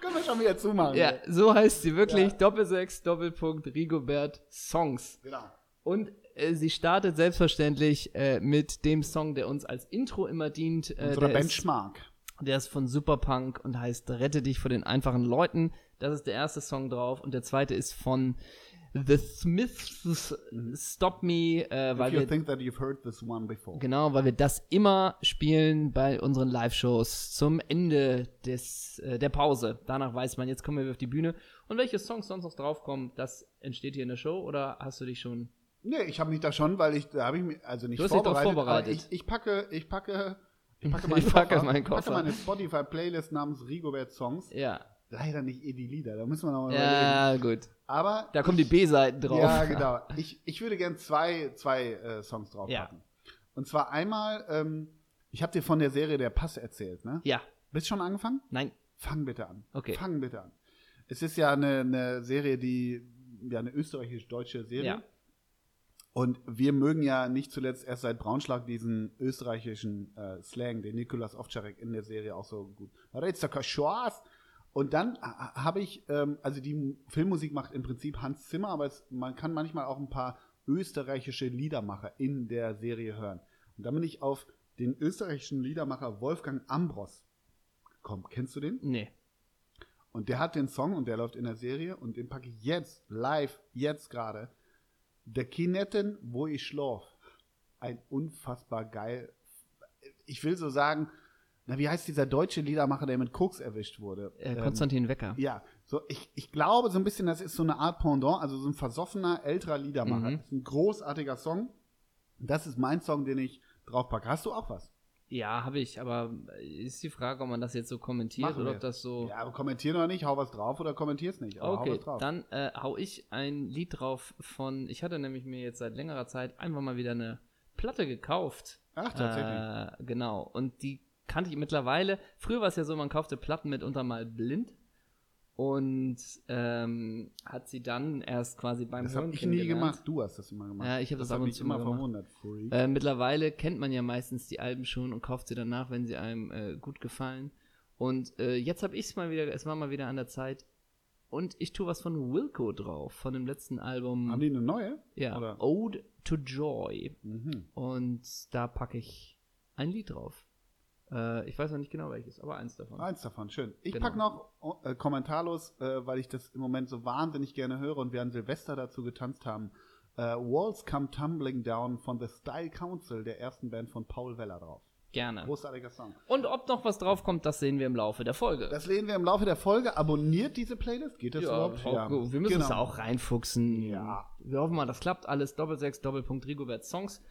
Können wir schon wieder zumachen. Ja, so heißt sie wirklich. Ja. Doppelsechs, Doppelpunkt, Rigobert Songs. Genau. Und äh, sie startet selbstverständlich äh, mit dem Song, der uns als Intro immer dient. Äh, Unsere der, ist, Benchmark. der ist von Superpunk und heißt Rette dich vor den einfachen Leuten. Das ist der erste Song drauf und der zweite ist von The Smiths Stop Me, äh, weil If you wir think that you've heard this one before. Genau, weil wir das immer spielen bei unseren Live-Shows zum Ende des, äh, der Pause. Danach weiß man, jetzt kommen wir auf die Bühne. Und welche Songs sonst noch draufkommen, das entsteht hier in der Show oder hast du dich schon. Nee, ich habe mich da schon, weil ich, da habe ich mich, also nicht Du hast dich vorbereitet, vorbereitet. aber ich, ich packe, ich packe, ich packe *laughs* Ich meinen packe Koffer, meinen Koffer. packe meine Spotify-Playlist namens Rigobert Songs. Ja. Leider nicht eh die Lieder, da müssen wir noch mal reden. Ja, gut. Aber Da kommen die B-Seiten drauf. Ja, genau. Ich, ich würde gern zwei, zwei äh, Songs draufpacken. Ja. Und zwar einmal, ähm, ich habe dir von der Serie Der Pass erzählt, ne? Ja. Bist schon angefangen? Nein. Fang bitte an. Okay. Fang bitte an. Es ist ja eine, eine Serie, die, ja, eine österreichisch-deutsche Serie. Ja. Und wir mögen ja nicht zuletzt erst seit Braunschlag diesen österreichischen äh, Slang, den Nikolas Ovtcharek in der Serie auch so gut. Da redst du. Und dann ha- habe ich, ähm, also die Filmmusik macht im Prinzip Hans Zimmer, aber es, man kann manchmal auch ein paar österreichische Liedermacher in der Serie hören. Und dann bin ich auf den österreichischen Liedermacher Wolfgang Ambros gekommen. Kennst du den? Nee. Und der hat den Song und der läuft in der Serie und den packe ich jetzt, live, jetzt gerade. Der Kinetten, wo ich schlaf. Ein unfassbar geil. Ich will so sagen, na, wie heißt dieser deutsche Liedermacher, der mit Koks erwischt wurde? Äh, Ähm, Konstantin Wecker. ja, so ich, ich glaube so ein bisschen, das ist so eine Art Pendant, also so ein versoffener älterer Liedermacher. Mhm. Das ist ein großartiger Song. Das ist mein Song, den ich draufpacke. Hast du auch was? Ja, habe ich, aber ist die Frage, ob man das jetzt so kommentiert Machen oder wir. ob das so. Ja, aber kommentier noch nicht, hau was drauf oder kommentier's nicht. Aber hau Okay, was drauf. dann äh, hau ich ein Lied drauf von, ich hatte nämlich mir jetzt seit längerer Zeit einfach mal wieder eine Platte gekauft. Ach, tatsächlich. Äh, genau, und die kannte ich mittlerweile. Früher war es ja so, man kaufte Platten mitunter mal blind und ähm, hat sie dann erst quasi beim Das habe ich nie gemacht. Du hast das immer gemacht. Ja, ich hab das ab hat und zu immer mal gemacht. verwundert. Freak. Äh, mittlerweile kennt man ja meistens die Alben schon und kauft sie danach, wenn sie einem äh, gut gefallen. Und äh, jetzt habe ich es mal wieder, es war mal wieder an der Zeit. Und ich tue was von Wilco drauf, von dem letzten Album. Haben die eine neue? ja, oder? Ode to Joy. Mhm. Und da packe ich ein Lied drauf. Äh, ich weiß noch nicht genau welches, aber eins davon. Eins davon, schön. Ich Genau. pack noch äh, kommentarlos, äh, weil ich das im Moment so wahnsinnig gerne höre und wir an Silvester dazu getanzt haben. Äh, Walls Come Tumbling Down von The Style Council, der ersten Band von Paul Weller drauf. Gerne. Großartiger Song. Und ob noch was draufkommt, das sehen wir im Laufe der Folge. Das lesen wir im Laufe der Folge. Abonniert diese Playlist? Geht das ja, überhaupt? gut. wir müssen Genau. da auch reinfuchsen. Ja. Wir hoffen mal, das klappt alles. Doppelsechs, Doppelpunkt Rigobert Songs.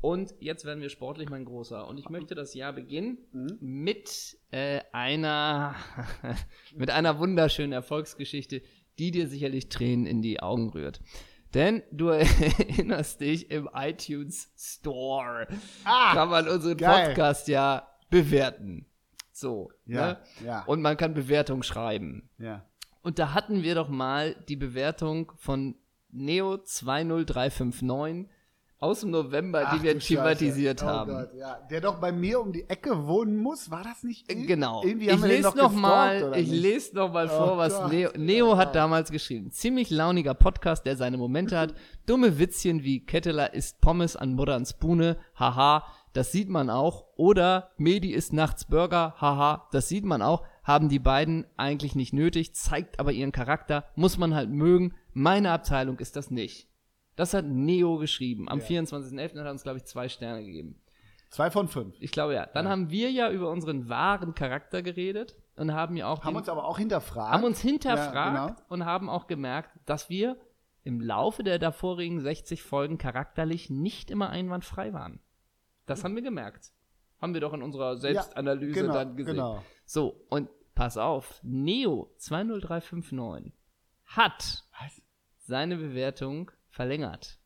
Und jetzt werden wir sportlich, mein Großer. Und ich möchte das Jahr beginnen Mhm. mit äh, einer *laughs* mit einer wunderschönen Erfolgsgeschichte, die dir sicherlich Tränen in die Augen rührt. Denn du *laughs* erinnerst dich im iTunes Store Ah, kann man unseren geil. Podcast ja bewerten. So. Ja, Ne? ja. Und man kann Bewertung schreiben. ja. Und da hatten wir doch mal die Bewertung von Neo 20359 aus dem November, Ach die wir thematisiert Scheiße. haben. Oh Gott, ja. Der doch bei mir um die Ecke wohnen muss, war das nicht? ir- Genau. Irgendwie ich haben den lese noch gestalkt, mal, ich lese noch mal Oh vor, was Gott. Neo, Neo hat damals geschrieben. Ziemlich launiger Podcast, der seine Momente hat. *laughs* Dumme Witzchen wie Ketteler isst Pommes an Muttern Spune. Haha, das sieht man auch. Oder Medi isst nachts Burger. Haha, das sieht man auch. Haben die beiden eigentlich nicht nötig, zeigt aber ihren Charakter. Muss man halt mögen. Meine Abteilung ist das nicht. Das hat Neo geschrieben. Am 24.11. hat er uns, glaube ich, zwei Sterne gegeben. Zwei von fünf. Ich glaube ja. Dann haben wir ja über unseren wahren Charakter geredet und haben ja auch Haben den, uns aber auch hinterfragt. haben uns Ja, hinterfragt genau. und haben auch gemerkt, dass wir im Laufe der davorigen 60 Folgen charakterlich nicht immer einwandfrei waren. Das haben wir gemerkt. Haben wir doch in unserer Selbstanalyse genau, dann gesehen. genau. So, und pass auf, Neo 20359 hat Was? seine Bewertung verlängert.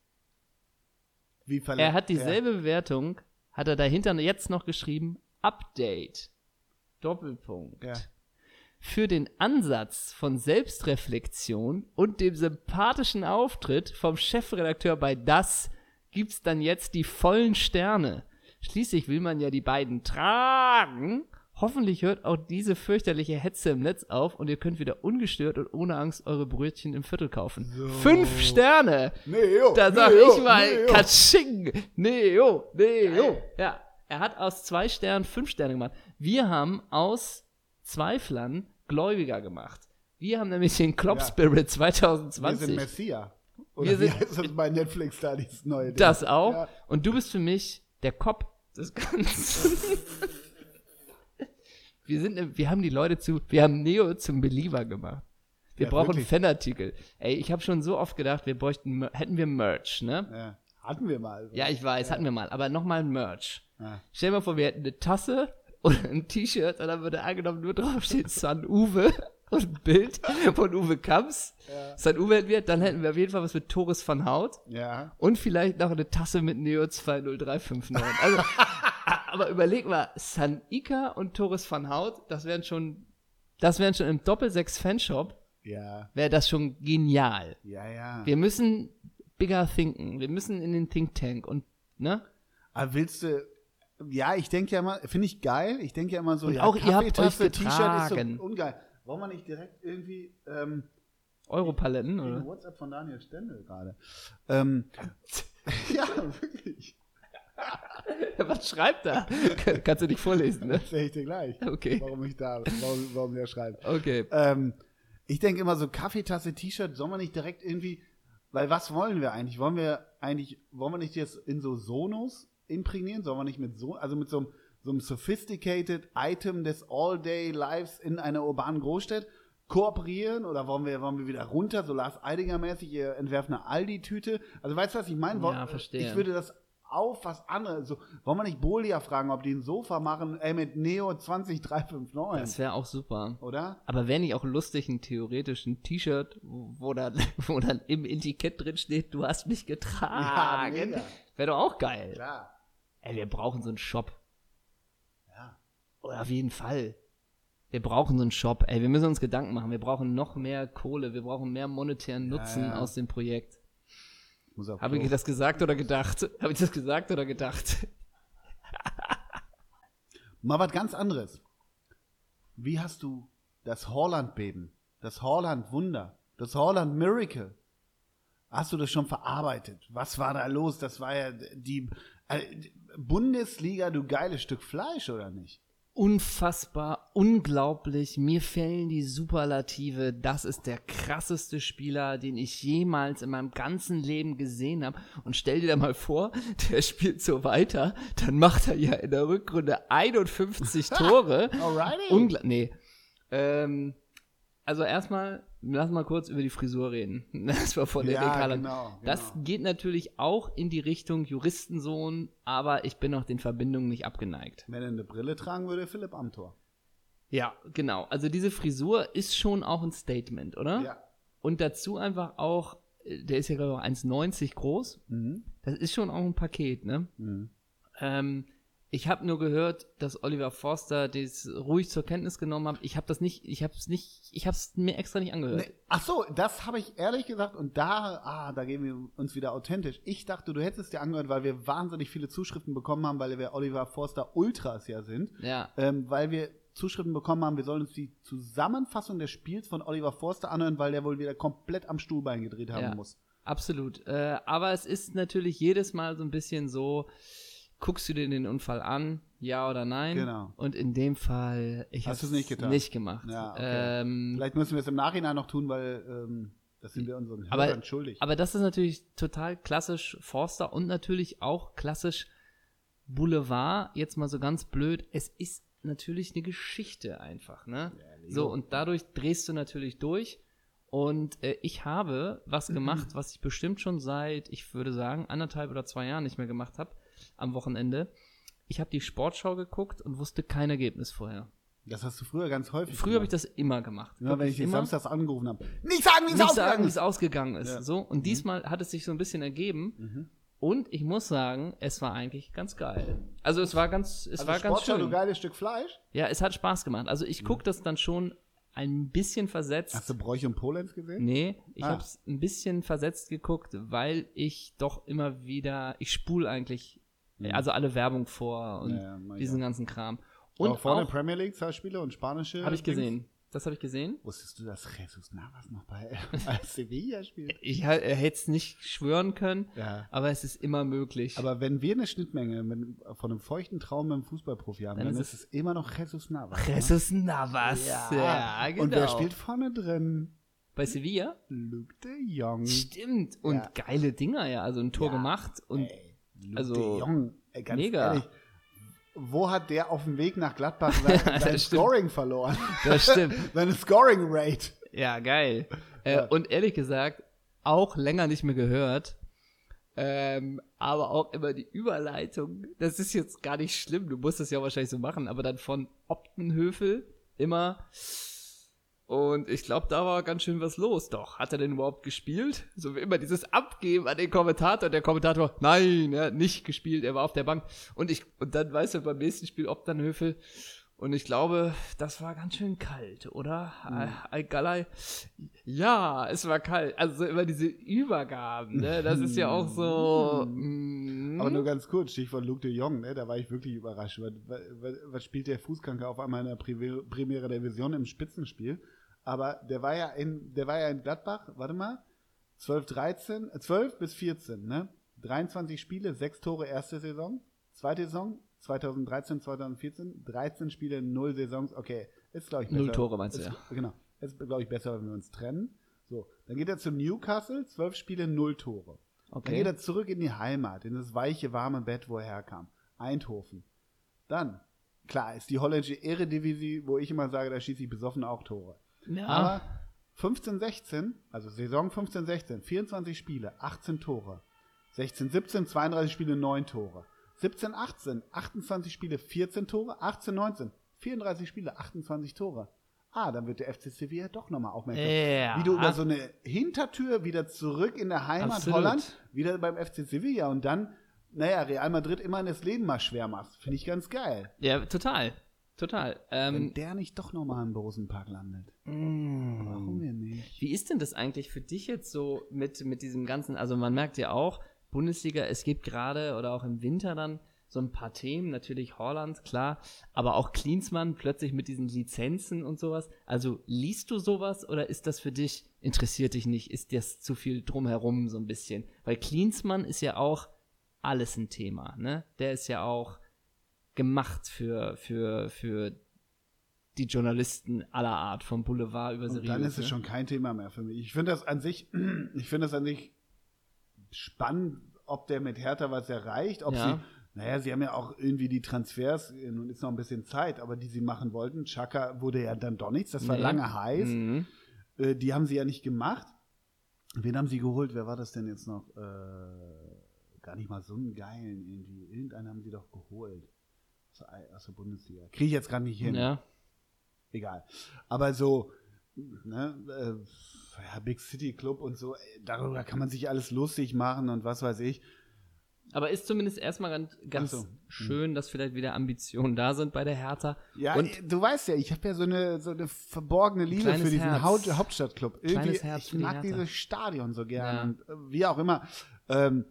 Wie verletzt? Er hat dieselbe Bewertung, hat er dahinter jetzt noch geschrieben, Update. Doppelpunkt. Ja. Für den Ansatz von Selbstreflexion und dem sympathischen Auftritt vom Chefredakteur bei Das gibt's dann jetzt die vollen Sterne. Schließlich will man ja die beiden tragen. Hoffentlich hört auch diese fürchterliche Hetze im Netz auf und ihr könnt wieder ungestört und ohne Angst eure Brötchen im Viertel kaufen. Fünf Sterne! Neo, Da sag Neo, ich mal, Neo. Katsching, Neo, Neo. Ja, er hat aus zwei Sternen fünf Sterne gemacht. Wir haben aus Zweiflern Gläubiger gemacht. Wir haben nämlich den Club Ja. Spirit Wir sind 2020. Messia. Oder Wir wie sind- heißt das bei Netflix da, dieses neue Ding? Das auch. Ja. Und du bist für mich der Kopf des Ganzen. *laughs* wir, sind, wir haben die Leute zu, wir haben Neo zum Believer gemacht. Wir Ja, brauchen wirklich. Fanartikel. Ey, ich habe schon so oft gedacht, wir bräuchten, hätten wir Merch, ne? Ja. Hatten wir mal. Ja, ich weiß, hatten wir mal, aber nochmal Merch. Ja. Stell dir mal vor, wir hätten eine Tasse oder ein T-Shirt und dann würde angenommen nur draufstehen San Uwe *laughs* und ein Bild von Uwe Kamps. Ja. San Uwe hätten wir, dann hätten wir auf jeden Fall was mit Torres van Hout. Ja. Und vielleicht noch eine Tasse mit Neo 20359. Also, *laughs* aber überleg mal, San Ika und Torres van Hout, das wären schon, das wären schon im Doppel-6-Fanshop, Ja. wäre das schon genial. Ja, ja. Wir müssen bigger thinken. Wir müssen in den Think Tank und, ne? Aber willst du. Ja, ich denke ja immer, finde ich geil. Ich denke ja immer so, Und ja, auch ihr habt euch Kaffeetasse, T-Shirt ist getragen. so ungeil. Wollen wir nicht direkt irgendwie ähm, Europaletten, oder? WhatsApp von Daniel Stendel gerade. Ähm, *laughs* ja, wirklich. *laughs* Was schreibt er? *laughs* Kannst du nicht vorlesen, ne? Erzähl ich dir gleich. Okay. Warum ich da, warum, warum der schreibt. Okay. Ähm, ich denke immer so Kaffeetasse, T-Shirt, soll man nicht direkt irgendwie, weil was wollen wir eigentlich? Wollen wir eigentlich, wollen wir nicht jetzt in so Sonos imprägnieren? Sollen wir nicht mit so, also mit so einem, so einem sophisticated Item des All-Day-Lives in einer urbanen Großstadt kooperieren oder wollen wir, wollen wir wieder runter, so Lars Eidinger-mäßig, ihr entwerft eine Aldi-Tüte? Also weißt du, was ich meine? Ja, verstehe. Ich würde das auf was anderes, so, wollen wir nicht Bolia fragen, ob die ein Sofa machen, ey, mit Neo 20359, Das wäre auch super. oder? Aber wäre nicht auch lustig, ein theoretischen T-Shirt, wo dann, *laughs* wo dann im Etikett drin steht, du hast mich getragen. Ja, mega. wäre doch auch geil. Klar. Ey, wir brauchen so einen Shop. Ja. Oder auf jeden Fall. Wir brauchen so einen Shop. Ey, wir müssen uns Gedanken machen. Wir brauchen noch mehr Kohle. Wir brauchen mehr monetären Nutzen ja. aus dem Projekt. *laughs* Habe ich das gesagt oder gedacht? Habe ich das gesagt oder gedacht? Mal was ganz anderes. Wie hast du das Horland-Beben, das Horland-Wunder, das Horland-Miracle, hast du das schon verarbeitet? Was war da los? Das war ja die, äh, die Bundesliga, du geiles Stück Fleisch, oder nicht? Unfassbar, unglaublich. Mir fehlen die Superlative. Das ist der krasseste Spieler, den ich jemals in meinem ganzen Leben gesehen habe. Und stell dir da mal vor, *laughs* der spielt so weiter, dann macht er ja in der Rückrunde 51 Tore. Alrighty. Ungla nee. Ähm, also erstmal, lass mal kurz über die Frisur reden. *laughs* Das war von der Ja, Haaland. genau, Das genau. geht natürlich auch in die Richtung Juristensohn, aber ich bin auch den Verbindungen nicht abgeneigt. Wenn er eine Brille tragen würde, Philipp Amthor. Ja, genau. Also diese Frisur ist schon auch ein Statement, oder? Ja. Und dazu einfach auch, äh, der ist ja glaube ich auch 1,90 groß. Mhm. Das ist schon auch ein Paket, ne? Mhm. Ähm, ich habe nur gehört, dass Oliver Forster das ruhig zur Kenntnis genommen hat. Ich habe das nicht, ich habe es nicht, ich habe es mir extra nicht angehört. Nee, ach so, das habe ich ehrlich gesagt und da, ah, da gehen wir uns wieder authentisch. Ich dachte, du hättest dir angehört, weil wir wahnsinnig viele Zuschriften bekommen haben, weil wir Oliver Forster Ultras ja sind. Ja. ähm, weil wir Zuschriften bekommen haben, wir sollen uns die Zusammenfassung des Spiels von Oliver Forster anhören, weil der wohl wieder komplett am Stuhlbein gedreht haben Ja. muss. Absolut. Äh, aber es ist natürlich jedes Mal so ein bisschen so, guckst du dir den Unfall an, ja oder nein? Genau. Und in dem Fall, ich habe du's nicht getan? nicht gemacht. Ja, okay. ähm, Vielleicht müssen wir es im Nachhinein noch tun, weil ähm, das sind wir unseren Aber- Hörern schuldig. aber das ist natürlich total klassisch Forster und natürlich auch klassisch Boulevard. Jetzt mal so ganz blöd. Es ist natürlich eine Geschichte einfach, ne? so, und dadurch drehst du natürlich durch. Und äh, ich habe was gemacht, was ich bestimmt schon seit, ich würde sagen, anderthalb oder zwei Jahren nicht mehr gemacht habe, am Wochenende. Ich habe die Sportschau geguckt und wusste kein Ergebnis vorher. das hast du früher ganz häufig Früher habe ich das immer gemacht. Immer wenn ich immer. samstags angerufen habe. Nicht sagen, wie es nicht ausgegangen sagen, wie ist. es ausgegangen ist. Ja. Mhm. So, und diesmal hat es sich so ein bisschen ergeben. Und ich muss sagen, es war eigentlich ganz geil. Also es war ganz, es Also war ganz Sportschau, du schön. geiles Stück Fleisch. Ja, es hat Spaß gemacht. Also Mhm. ich gucke das dann schon ein bisschen versetzt. Hast du Bräuche und Polenz gesehen? Nee, ich Ah. habe es ein bisschen versetzt geguckt, weil ich doch immer wieder, ich spule eigentlich, also alle Werbung vor und Mhm. Ja, ja, diesen auch. ganzen Kram. Und auch vorne auch, Premier League, zwei Spiele und spanische. habe ich Dings? gesehen. Das habe ich gesehen. Wusstest du, dass Jesus Navas noch bei, *laughs* bei Sevilla spielt? Ich hätte es nicht schwören können, Ja. aber es ist immer möglich. Aber wenn wir eine Schnittmenge mit, von einem feuchten Traum mit einem Fußballprofi haben, Dann dann, ist ist es immer noch Jesus Navas. ne? Jesus Navas. Ja. Ja, genau. Und wer spielt vorne drin? Bei Sevilla? Luke de Jong. Stimmt. Und Ja. geile Dinger, ja. Also ein Tor gemacht. Und Ey, Luke also, de Jong. Ey, ganz mega. ehrlich, wo hat der auf dem Weg nach Gladbach sein, *laughs* sein. Scoring verloren? das stimmt. *laughs* Seine Scoring Rate. Ja, geil. Äh, Ja. Und ehrlich gesagt, auch länger nicht mehr gehört. Ähm, aber auch immer die Überleitung. Das ist jetzt gar nicht schlimm. Du musst das ja wahrscheinlich so machen. Aber dann von Optenhöfel immer. Und ich glaube, da war ganz schön was los. Doch, hat er denn überhaupt gespielt? So wie immer dieses Abgeben an den Kommentator. Der Kommentator, nein, er hat nicht gespielt, er war auf der Bank. Und ich, und dann weißt du, beim nächsten Spiel Optenhöfel. Und ich glaube, das war ganz schön kalt, oder? Mhm. Al-Galay. Ja, es war kalt. Also immer diese Übergaben, ne? Das ist ja auch so. mm, Aber nur ganz kurz, Stichwort Luke de Jong, ne? da war ich wirklich überrascht. Was, was, was spielt der Fußkranke auf einmal in der Privi- Primera Division im Spitzenspiel? Aber der war ja in, der war ja in Gladbach, warte mal, 12, 13, äh, 12 bis 14, ne? 23 Spiele, 6 Tore erste Saison, zweite Saison, 2013, 2014, 13 Spiele, 0 Saisons, okay, ist glaube ich besser. Null Tore meinst du, ist, ja. Genau, ist glaube ich besser, wenn wir uns trennen. So, dann geht er zu Newcastle, 12 Spiele, 0 Tore. Dann Okay. geht er zurück in die Heimat, in das weiche, warme Bett, wo er herkam. Eindhoven. Dann, klar, ist die holländische Eredivisie, wo ich immer sage, da schieße ich besoffen auch Tore. Ja. Aber 15, 16, also Saison 15, 16, 24 Spiele, 18 Tore. 16, 17, 32 Spiele, 9 Tore. 17, 18, 28 Spiele, 14 Tore. 18, 19, 34 Spiele, 28 Tore. Ah, dann wird der FC Sevilla doch nochmal aufmerksam. Ja. Wie du über so eine Hintertür wieder zurück in der Heimat Absolut. Holland, wieder beim FC Sevilla und dann, naja, Real Madrid immer das Leben mal schwer machst. Finde ich ganz geil. ja, total. Total. Wenn Ähm, der nicht doch nochmal im Rosenpark landet. mm. Warum denn nicht? Wie ist denn das eigentlich für dich jetzt so mit, mit diesem ganzen, also man merkt ja auch, Bundesliga, es gibt gerade oder auch im Winter dann so ein paar Themen, natürlich Holland, klar, aber auch Klinsmann plötzlich mit diesen Lizenzen und sowas. Also liest du sowas oder ist das für dich, interessiert dich nicht, ist das zu viel drumherum so ein bisschen? Weil Klinsmann ist ja auch alles ein Thema, ne? Der ist ja auch gemacht für, für, für die Journalisten aller Art, vom Boulevard über Und seriös. dann ist es schon kein Thema mehr für mich. Ich finde das an sich, *clears throat* ich finde das an sich spannend, ob der mit Hertha was erreicht, ob Ja. sie, naja, sie haben ja auch irgendwie die Transfers, äh, nun ist noch ein bisschen Zeit, aber die sie machen wollten. Chaka wurde ja dann doch nichts, das war Nee. lange heiß. Mhm. Äh, die haben sie ja nicht gemacht. Wen haben sie geholt? Wer war das denn jetzt noch? Äh, gar nicht mal so einen geilen irgendwie. Irgendeinen haben sie doch geholt. Aus der, Bundesliga. Kriege ich jetzt gerade nicht hin Ja. egal. Aber so, ne, äh, ja, Big City Club und so, darüber kann man sich alles lustig machen und was weiß ich. Aber ist zumindest erstmal ganz, ganz so. schön, dass vielleicht wieder Ambitionen da sind bei der Hertha. Ja, Und- du weißt ja, ich habe ja so eine, so eine verborgene Liebe für diesen Herz. Haupt Hauptstadtclub. Irgendwie, ich die mag Hertha. dieses Stadion so gern Ja. und äh, wie auch immer. Ähm,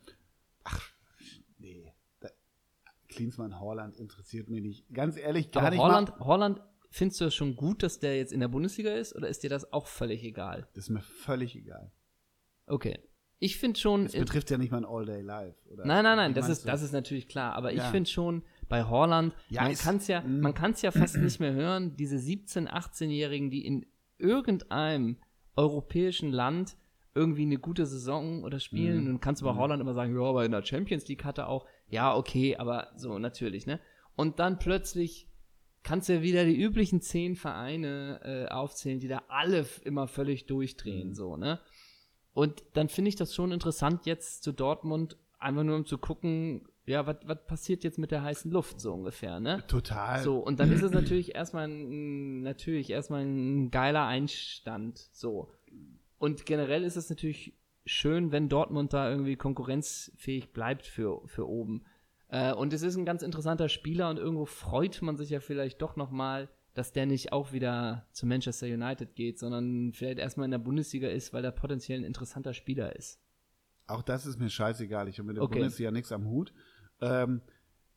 ach, Klinsmann Holland interessiert mich nicht. Ganz ehrlich, gar Aber nicht Holland, mal. Holland, findest du es schon gut, dass der jetzt in der Bundesliga ist oder ist dir das auch völlig egal? Das ist mir völlig egal. Okay. Ich finde schon. Das betrifft ja nicht mal ein All-Day Live. Oder Nein, nein, nein, das ist, das ist natürlich klar. Aber ich Ja. finde schon, bei Holland, Ja, man kann es ja, mm. man kann's ja fast nicht mehr hören, diese 17-, 18-Jährigen, die in irgendeinem europäischen Land irgendwie eine gute Saison oder spielen. Mhm. Und kannst du bei Mhm. Holland immer sagen, ja, aber in der Champions League hat er auch, ja, okay, aber so, natürlich, ne? Und dann plötzlich kannst du ja wieder die üblichen zehn Vereine äh, aufzählen, die da alle immer völlig durchdrehen, Mhm. so, ne? Und dann finde ich das schon interessant jetzt zu Dortmund, einfach nur um zu gucken, ja, was passiert jetzt mit der heißen Luft so ungefähr, ne? Total. So, und dann ist es *clears throat* natürlich erstmal ein, natürlich erstmal ein geiler Einstand, so. Und generell ist es natürlich schön, wenn Dortmund da irgendwie konkurrenzfähig bleibt für, für oben. Äh, und es ist ein ganz interessanter Spieler und irgendwo freut man sich ja vielleicht doch nochmal, dass der nicht auch wieder zu Manchester United geht, sondern vielleicht erstmal in der Bundesliga ist, weil er potenziell ein interessanter Spieler ist. Auch das ist mir scheißegal. Ich habe mit der Okay. Bundesliga nichts am Hut. Ähm,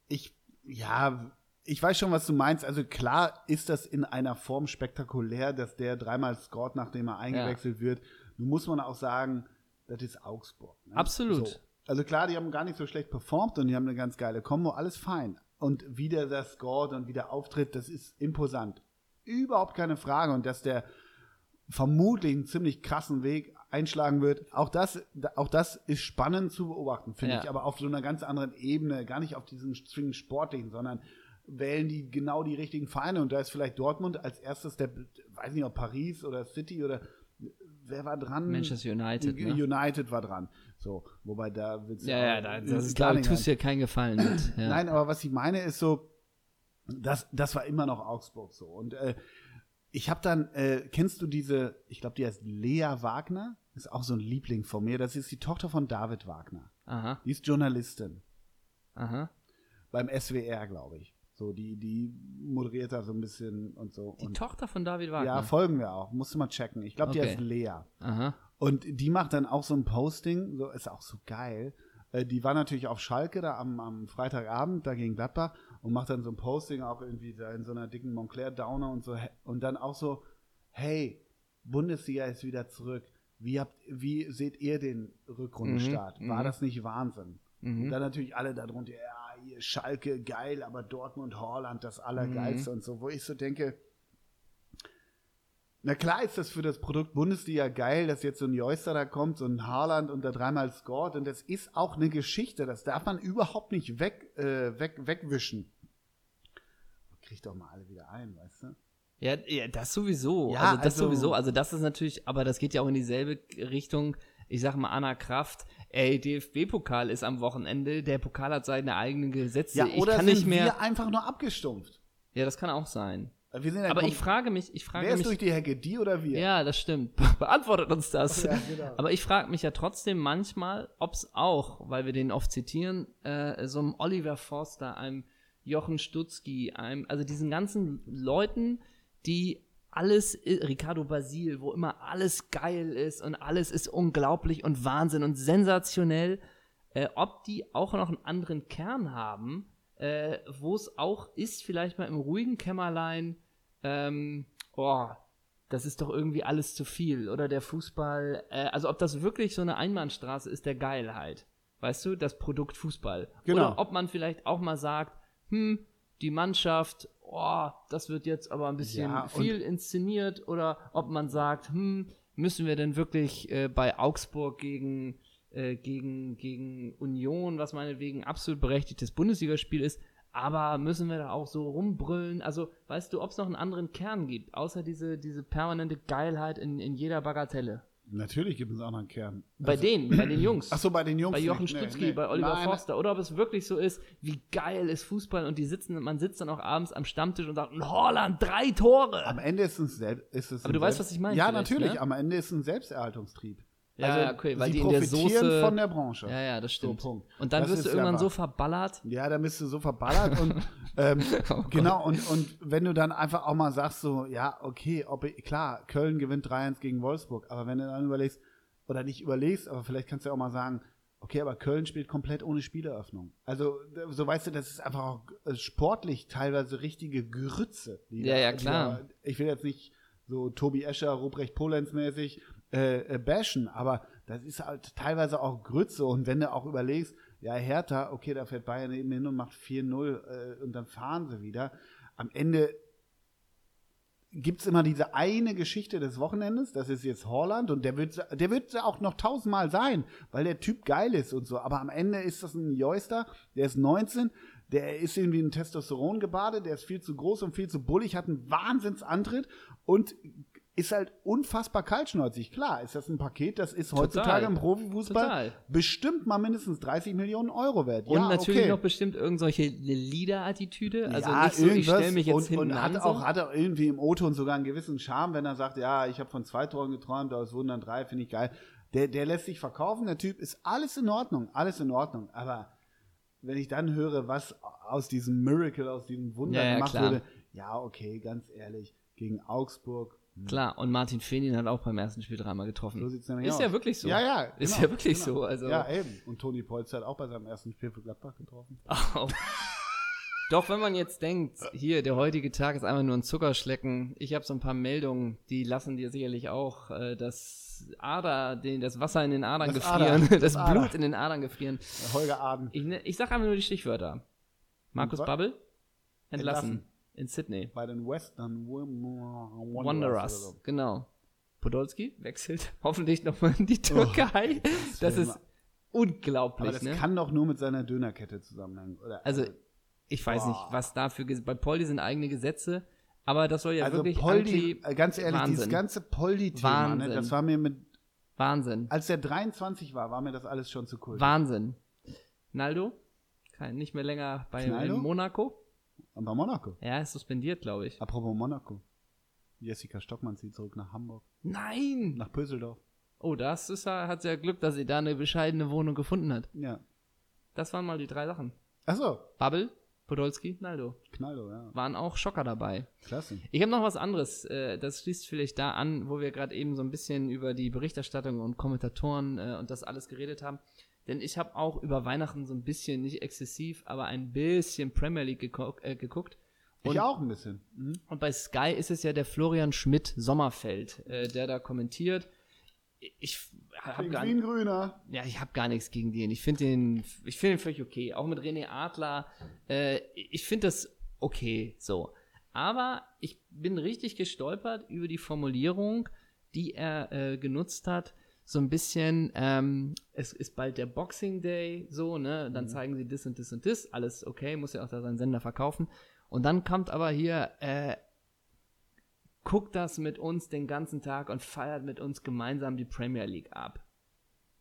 ich, ja, ich weiß schon, was du meinst. Also klar ist das in einer Form spektakulär, dass der dreimal scored, nachdem er eingewechselt ja. wird. Nun muss man auch sagen, das ist Augsburg. Ne? Absolut. So. Also klar, die haben gar nicht so schlecht performt und die haben eine ganz geile Kombo, alles fein. Und wie der das scored und wie der auftritt, das ist imposant. Überhaupt keine Frage. Und dass der vermutlich einen ziemlich krassen Weg einschlagen wird, auch das, auch das ist spannend zu beobachten, finde ja. ich, aber auf so einer ganz anderen Ebene, gar nicht auf diesem zwingend sportlichen, sondern wählen die genau die richtigen Vereine und da ist vielleicht Dortmund als erstes der, weiß nicht ob Paris oder City oder wer war dran? Manchester United. Ne? United war dran. So, wobei da willst du. Ja, ja, da, das ist klar, du tust dir keinen Gefallen mit. *clears throat* Ja. Nein, aber was ich meine ist so, das, das war immer noch Augsburg so. Und äh, ich habe dann, äh, kennst du diese, ich glaube, die heißt Lea Wagner, ist auch so ein Liebling von mir. Das ist die Tochter von David Wagner. Aha. Die ist Journalistin. Aha. Beim SWR, glaube ich. So, die, die moderiert da so ein bisschen und so. Die und, Tochter von David Wagner? Ja, folgen wir auch. Musst du mal checken. Ich glaube, die heißt Lea. Aha. Und die macht dann auch so ein Posting, so ist auch so geil. Äh, die war natürlich auf Schalke da am, am Freitagabend, da gegen Gladbach und macht dann so ein Posting auch irgendwie da in so einer dicken Montclair Downer und so und dann auch so, hey, Bundesliga ist wieder zurück. Wie habt, wie seht ihr den Rückrundenstart? Mhm, War mhm. das nicht Wahnsinn? Mhm. Und dann natürlich alle darunter, ja, hier Schalke geil, aber Dortmund, Holland das Allergeilste mhm. und so, wo ich so denke, na klar ist das für das Produkt Bundesliga geil, dass jetzt so ein Joyster da kommt, so ein Haaland und da dreimal scored und das ist auch eine Geschichte, das darf man überhaupt nicht weg, äh, weg, wegwischen. Kriegt doch mal alle wieder ein, weißt du? Ja, ja das sowieso. Ja, also das also, sowieso. Also das ist natürlich, aber das geht ja auch in dieselbe Richtung. Ich sag mal, Anna Kraft, ey, DFB-Pokal ist am Wochenende, der Pokal hat seine eigenen Gesetze. Ja, oder ich kann sind nicht mehr, wir einfach nur abgestumpft? Ja, das kann auch sein. Ja aber ich frage mich, ich frage wer mich. ist durch die Hecke, die oder wir? Ja, das stimmt. *laughs* Beantwortet uns das. Ja, genau. Aber ich frage mich ja trotzdem manchmal, ob es auch, weil wir den oft zitieren, äh, so einem Oliver Forster, einem Jochen Stutzki, einem, also diesen ganzen Leuten, die alles, Ricardo Basil, wo immer alles geil ist und alles ist unglaublich und Wahnsinn und sensationell, äh, ob die auch noch einen anderen Kern haben, äh, wo es auch ist, vielleicht mal im ruhigen Kämmerlein, ähm, oh, das ist doch irgendwie alles zu viel. Oder der Fußball, äh, also ob das wirklich so eine Einbahnstraße ist der Geilheit. Weißt du, das Produkt Fußball. Genau. Oder ob man vielleicht auch mal sagt, hm, die Mannschaft, oh, das wird jetzt aber ein bisschen ja, viel inszeniert. Oder ob man sagt, hm, müssen wir denn wirklich äh, bei Augsburg gegen äh, gegen, gegen Union, was meinetwegen absolut berechtigtes Bundesligaspiel ist. Aber müssen wir da auch so rumbrüllen? Also, weißt du, ob es noch einen anderen Kern gibt, außer diese, diese permanente Geilheit in, in jeder Bagatelle? Natürlich gibt es auch noch einen Kern. Bei also, denen, bei den Jungs. *clears throat* Ach so, bei den Jungs. Bei Jochen Stutzki, nee, nee. bei Oliver Nein, Forster. Oder ob es wirklich so ist, wie geil ist Fußball und die sitzen, man sitzt dann auch abends am Stammtisch und sagt, Holland, drei Tore! Am Ende ist es, ist es Aber du weißt, was ich meine. Ja, natürlich. Ne? Am Ende ist es ein Selbsterhaltungstrieb. Ja, also, okay, weil die in der Soße von der Branche. Ja, ja, das stimmt. So, und dann das wirst du irgendwann so verballert. Ja, dann bist du so verballert und *laughs* ähm, oh genau und und wenn du dann einfach auch mal sagst so, ja, okay, ob klar, Köln gewinnt 3-1 gegen Wolfsburg, aber wenn du dann überlegst oder nicht überlegst, aber vielleicht kannst du auch mal sagen, okay, aber Köln spielt komplett ohne Spieleröffnung. Also, so weißt du, das ist einfach auch äh, sportlich teilweise richtige Grütze. ja, da, ja, klar. Da, ich will jetzt nicht so Tobi Escher, Ruprecht Polenz mäßig äh, äh, bashen, aber das ist halt teilweise auch Grütze. Und wenn du auch überlegst, ja, Hertha, okay, da fährt Bayern eben hin und macht 4-0 äh, und dann fahren sie wieder. Am Ende gibt es immer diese eine Geschichte des Wochenendes, das ist jetzt Holland und der wird, der wird auch noch tausendmal sein, weil der Typ geil ist und so. Aber am Ende ist das ein Joyster, der ist 19, der ist irgendwie ein Testosteron gebadet, der ist viel zu groß und viel zu bullig, hat einen Wahnsinnsantritt. Und ist halt unfassbar kaltschnäuzig. Klar, ist das ein Paket, das ist heutzutage Total. im Profifußball Total. bestimmt mal mindestens 30 Millionen Euro wert. Und ja, natürlich okay. noch bestimmt irgendwelche Leader-Attitüde. Also ja, nicht so, ich stelle mich jetzt und, hinten und hat an. Auch, hat auch irgendwie im O-Ton sogar einen gewissen Charme, wenn er sagt, ja, ich habe von zwei Toren geträumt, wurden dann drei, finde ich geil. Der, der lässt sich verkaufen, der Typ ist alles in Ordnung, alles in Ordnung. Aber wenn ich dann höre, was aus diesem Miracle, aus diesem Wunder ja, gemacht wurde, ja, okay, ganz ehrlich, gegen Augsburg. Klar, und Martin Fenin hat auch beim ersten Spiel dreimal getroffen. So sieht's nämlich ist aus. ja wirklich so. Ja, ja. Genau, ist ja wirklich genau. so. Also. Ja, eben. Und Toni Polz hat auch bei seinem ersten Spiel für Gladbach getroffen. *laughs* Oh. Doch, wenn man jetzt denkt, hier, der heutige Tag ist einfach nur ein Zuckerschlecken. Ich habe so ein paar Meldungen, die lassen dir sicherlich auch äh, das Ader, den, das Wasser in den Adern Das gefrieren, Ader, *laughs* das, das Ader. Blut in den Adern gefrieren. Holger Aden. Ich, ne- ich sag einfach nur die Stichwörter. Markus Babbel, entlassen. Entlassen. In Sydney. Bei den Western Wanderers. Wanderers, genau. Podolski wechselt *laughs* hoffentlich nochmal in die Türkei. das wär ist unglaublich, Aber das ne? kann doch nur mit seiner Dönerkette zusammenhängen. Oder? Also, ich weiß nicht, Boah. was dafür, bei Poldi sind eigene Gesetze, aber das soll ja also wirklich Poldi, äh, ganz ehrlich, dieses Wahnsinn. ganze Poldi-Thema, ne, Wahnsinn. das war mir mit, Wahnsinn, als der 23 war, war mir das alles schon zu cool. Wahnsinn. Naldo, kein, nicht mehr länger bei Monaco. Aber Monaco. Er ist suspendiert, glaube ich. Apropos Monaco. Jessica Stockmann zieht zurück nach Hamburg. Nein! Nach Pöseldorf. Oh, das ist, ja- hat ja Glück, dass sie da eine bescheidene Wohnung gefunden hat. Ja. Das waren mal die drei Sachen. Achso, Babbel, Podolski, Naldo. Knallo, ja. Waren auch Schocker dabei. Klasse. Ich habe noch was anderes. äh, Das schließt vielleicht da an, wo wir gerade eben so ein bisschen über die Berichterstattung und Kommentatoren äh, und das alles geredet haben. Denn ich habe auch über Weihnachten so ein bisschen, nicht exzessiv, aber ein bisschen Premier League geko äh, geguckt. Und, Ich auch ein bisschen. Mhm. und bei Sky ist es ja der Florian Schmidt Sommerfeld, äh, der da kommentiert. Ich habe gar, Grüner. ja, ich habe gar nichts gegen den. Ich finde den, ich finde den völlig okay. Auch mit René Adler. Äh, ich finde das okay, so. Aber ich bin richtig gestolpert über die Formulierung, die er äh, genutzt hat. So ein bisschen, ähm, es ist bald der Boxing Day, so, ne? Dann zeigen sie das und das und das. Alles okay, muss ja auch da seinen Sender verkaufen. Und dann kommt aber hier, äh, guckt das mit uns den ganzen Tag und feiert mit uns gemeinsam die Premier League ab.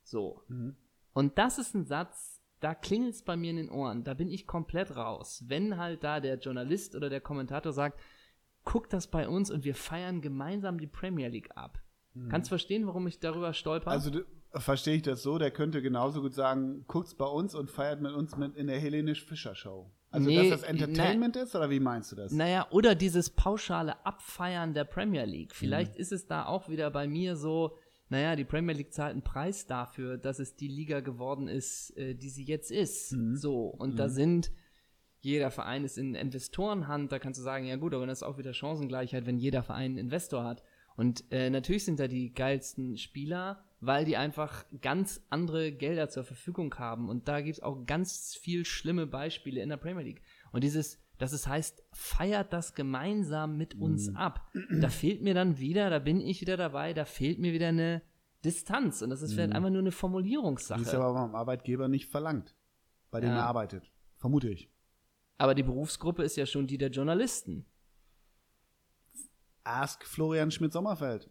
So. Mhm. Und das ist ein Satz, da klingelt es bei mir in den Ohren. Da bin ich komplett raus. Wenn halt da der Journalist oder der Kommentator sagt, guckt das bei uns und wir feiern gemeinsam die Premier League ab. Kannst verstehen, warum ich darüber stolper? Mhm. Also du- verstehe ich das so, der könnte genauso gut sagen, guckt's bei uns und feiert mit uns mit in der Hellenisch-Fischer-Show. Also Nee, dass das Entertainment ist, oder wie meinst du das? Naja, oder dieses pauschale Abfeiern der Premier League. Vielleicht ist es da auch wieder bei mir so, naja, die Premier League zahlt einen Preis dafür, dass es die Liga geworden ist, äh, die sie jetzt ist. So, und da sind, jeder Verein ist in Investorenhand, da kannst du sagen, ja gut, aber das ist auch wieder Chancengleichheit, wenn jeder Verein einen Investor hat. Und äh, natürlich sind da die geilsten Spieler, weil die einfach ganz andere Gelder zur Verfügung haben. Und da gibt es auch ganz viel schlimme Beispiele in der Premier League. Und dieses, dass es heißt, feiert das gemeinsam mit uns ab. Da fehlt mir dann wieder, da bin ich wieder dabei, da fehlt mir wieder eine Distanz. Und das ist vielleicht einfach nur eine Die ist Formulierungssache. aber beim Arbeitgeber nicht verlangt, bei dem Ja. er arbeitet. Vermute ich. Aber die Berufsgruppe ist ja schon die der Journalisten. Ask Florian Schmidt-Sommerfeld.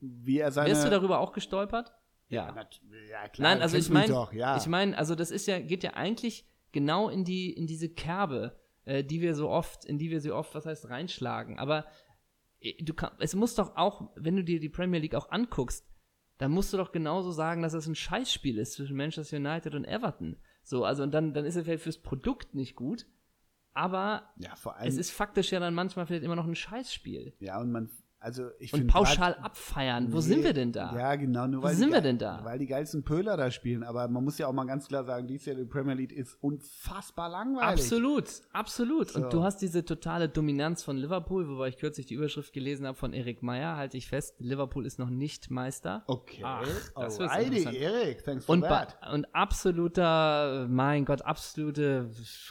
Wie er seine. Wärst du darüber auch gestolpert? ja, ja, klar. Nein, also ich meine, ja. ich meine, also das ist ja, geht ja eigentlich genau in die, in diese Kerbe, äh, die wir so oft, in die wir so oft, was heißt, reinschlagen. Aber äh, du kann, es muss doch auch, wenn du dir die Premier League auch anguckst, dann musst du doch genauso sagen, dass es ein Scheißspiel ist zwischen Manchester United und Everton. So, also und dann, dann ist es vielleicht fürs Produkt nicht gut, aber ja, vor allem. es ist faktisch ja dann manchmal vielleicht immer noch ein Scheißspiel. ja, und man. Also ich Und pauschal grad- abfeiern, wo Nee, sind wir denn da? Ja, genau. Nur Wo weil sind die wir denn da? Weil die geilsten Pöhler da spielen. Aber man muss ja auch mal ganz klar sagen, dies Jahr die Premier League ist unfassbar langweilig. Absolut, absolut. So. Und du hast diese totale Dominanz von Liverpool, wobei ich kürzlich die Überschrift gelesen habe von Erik Meyer, halte ich fest, Liverpool ist noch nicht Meister. Okay. Ach, das Alrighty, interessant. Erik, thanks for Und, that. und absoluter, mein Gott, absolute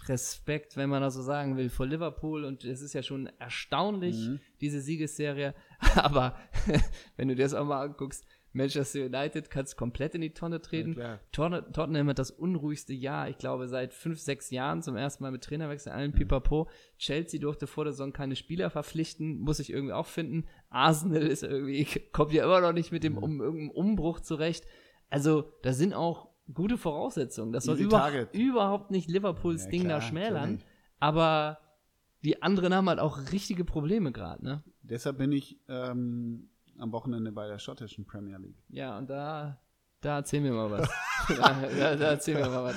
Respekt, wenn man das so sagen will, vor Liverpool. Und es ist ja schon erstaunlich, Mhm. diese Siegesserie. *laughs* Aber *laughs* wenn du dir das auch mal anguckst, Manchester United kann es komplett in die Tonne treten. Tot- Tottenham hat das unruhigste Jahr, ich glaube, seit fünf, sechs Jahren zum ersten Mal mit Trainerwechsel, allen Pipapo. Chelsea durfte vor der Saison keine Spieler verpflichten, muss ich irgendwie auch finden. Arsenal ist irgendwie, *laughs* kommt ja immer noch nicht mit dem um, irgendeinem Umbruch zurecht. Also, da sind auch gute Voraussetzungen. Das soll über, überhaupt nicht Liverpools Ja, Ding da klar, schmälern. natürlich. Aber die anderen haben halt auch richtige Probleme gerade, ne? Deshalb bin ich ähm, am Wochenende bei der schottischen Premier League. Ja, und da, da erzähl mir mal was. *laughs* *laughs* da, da, da erzähl mir mal was.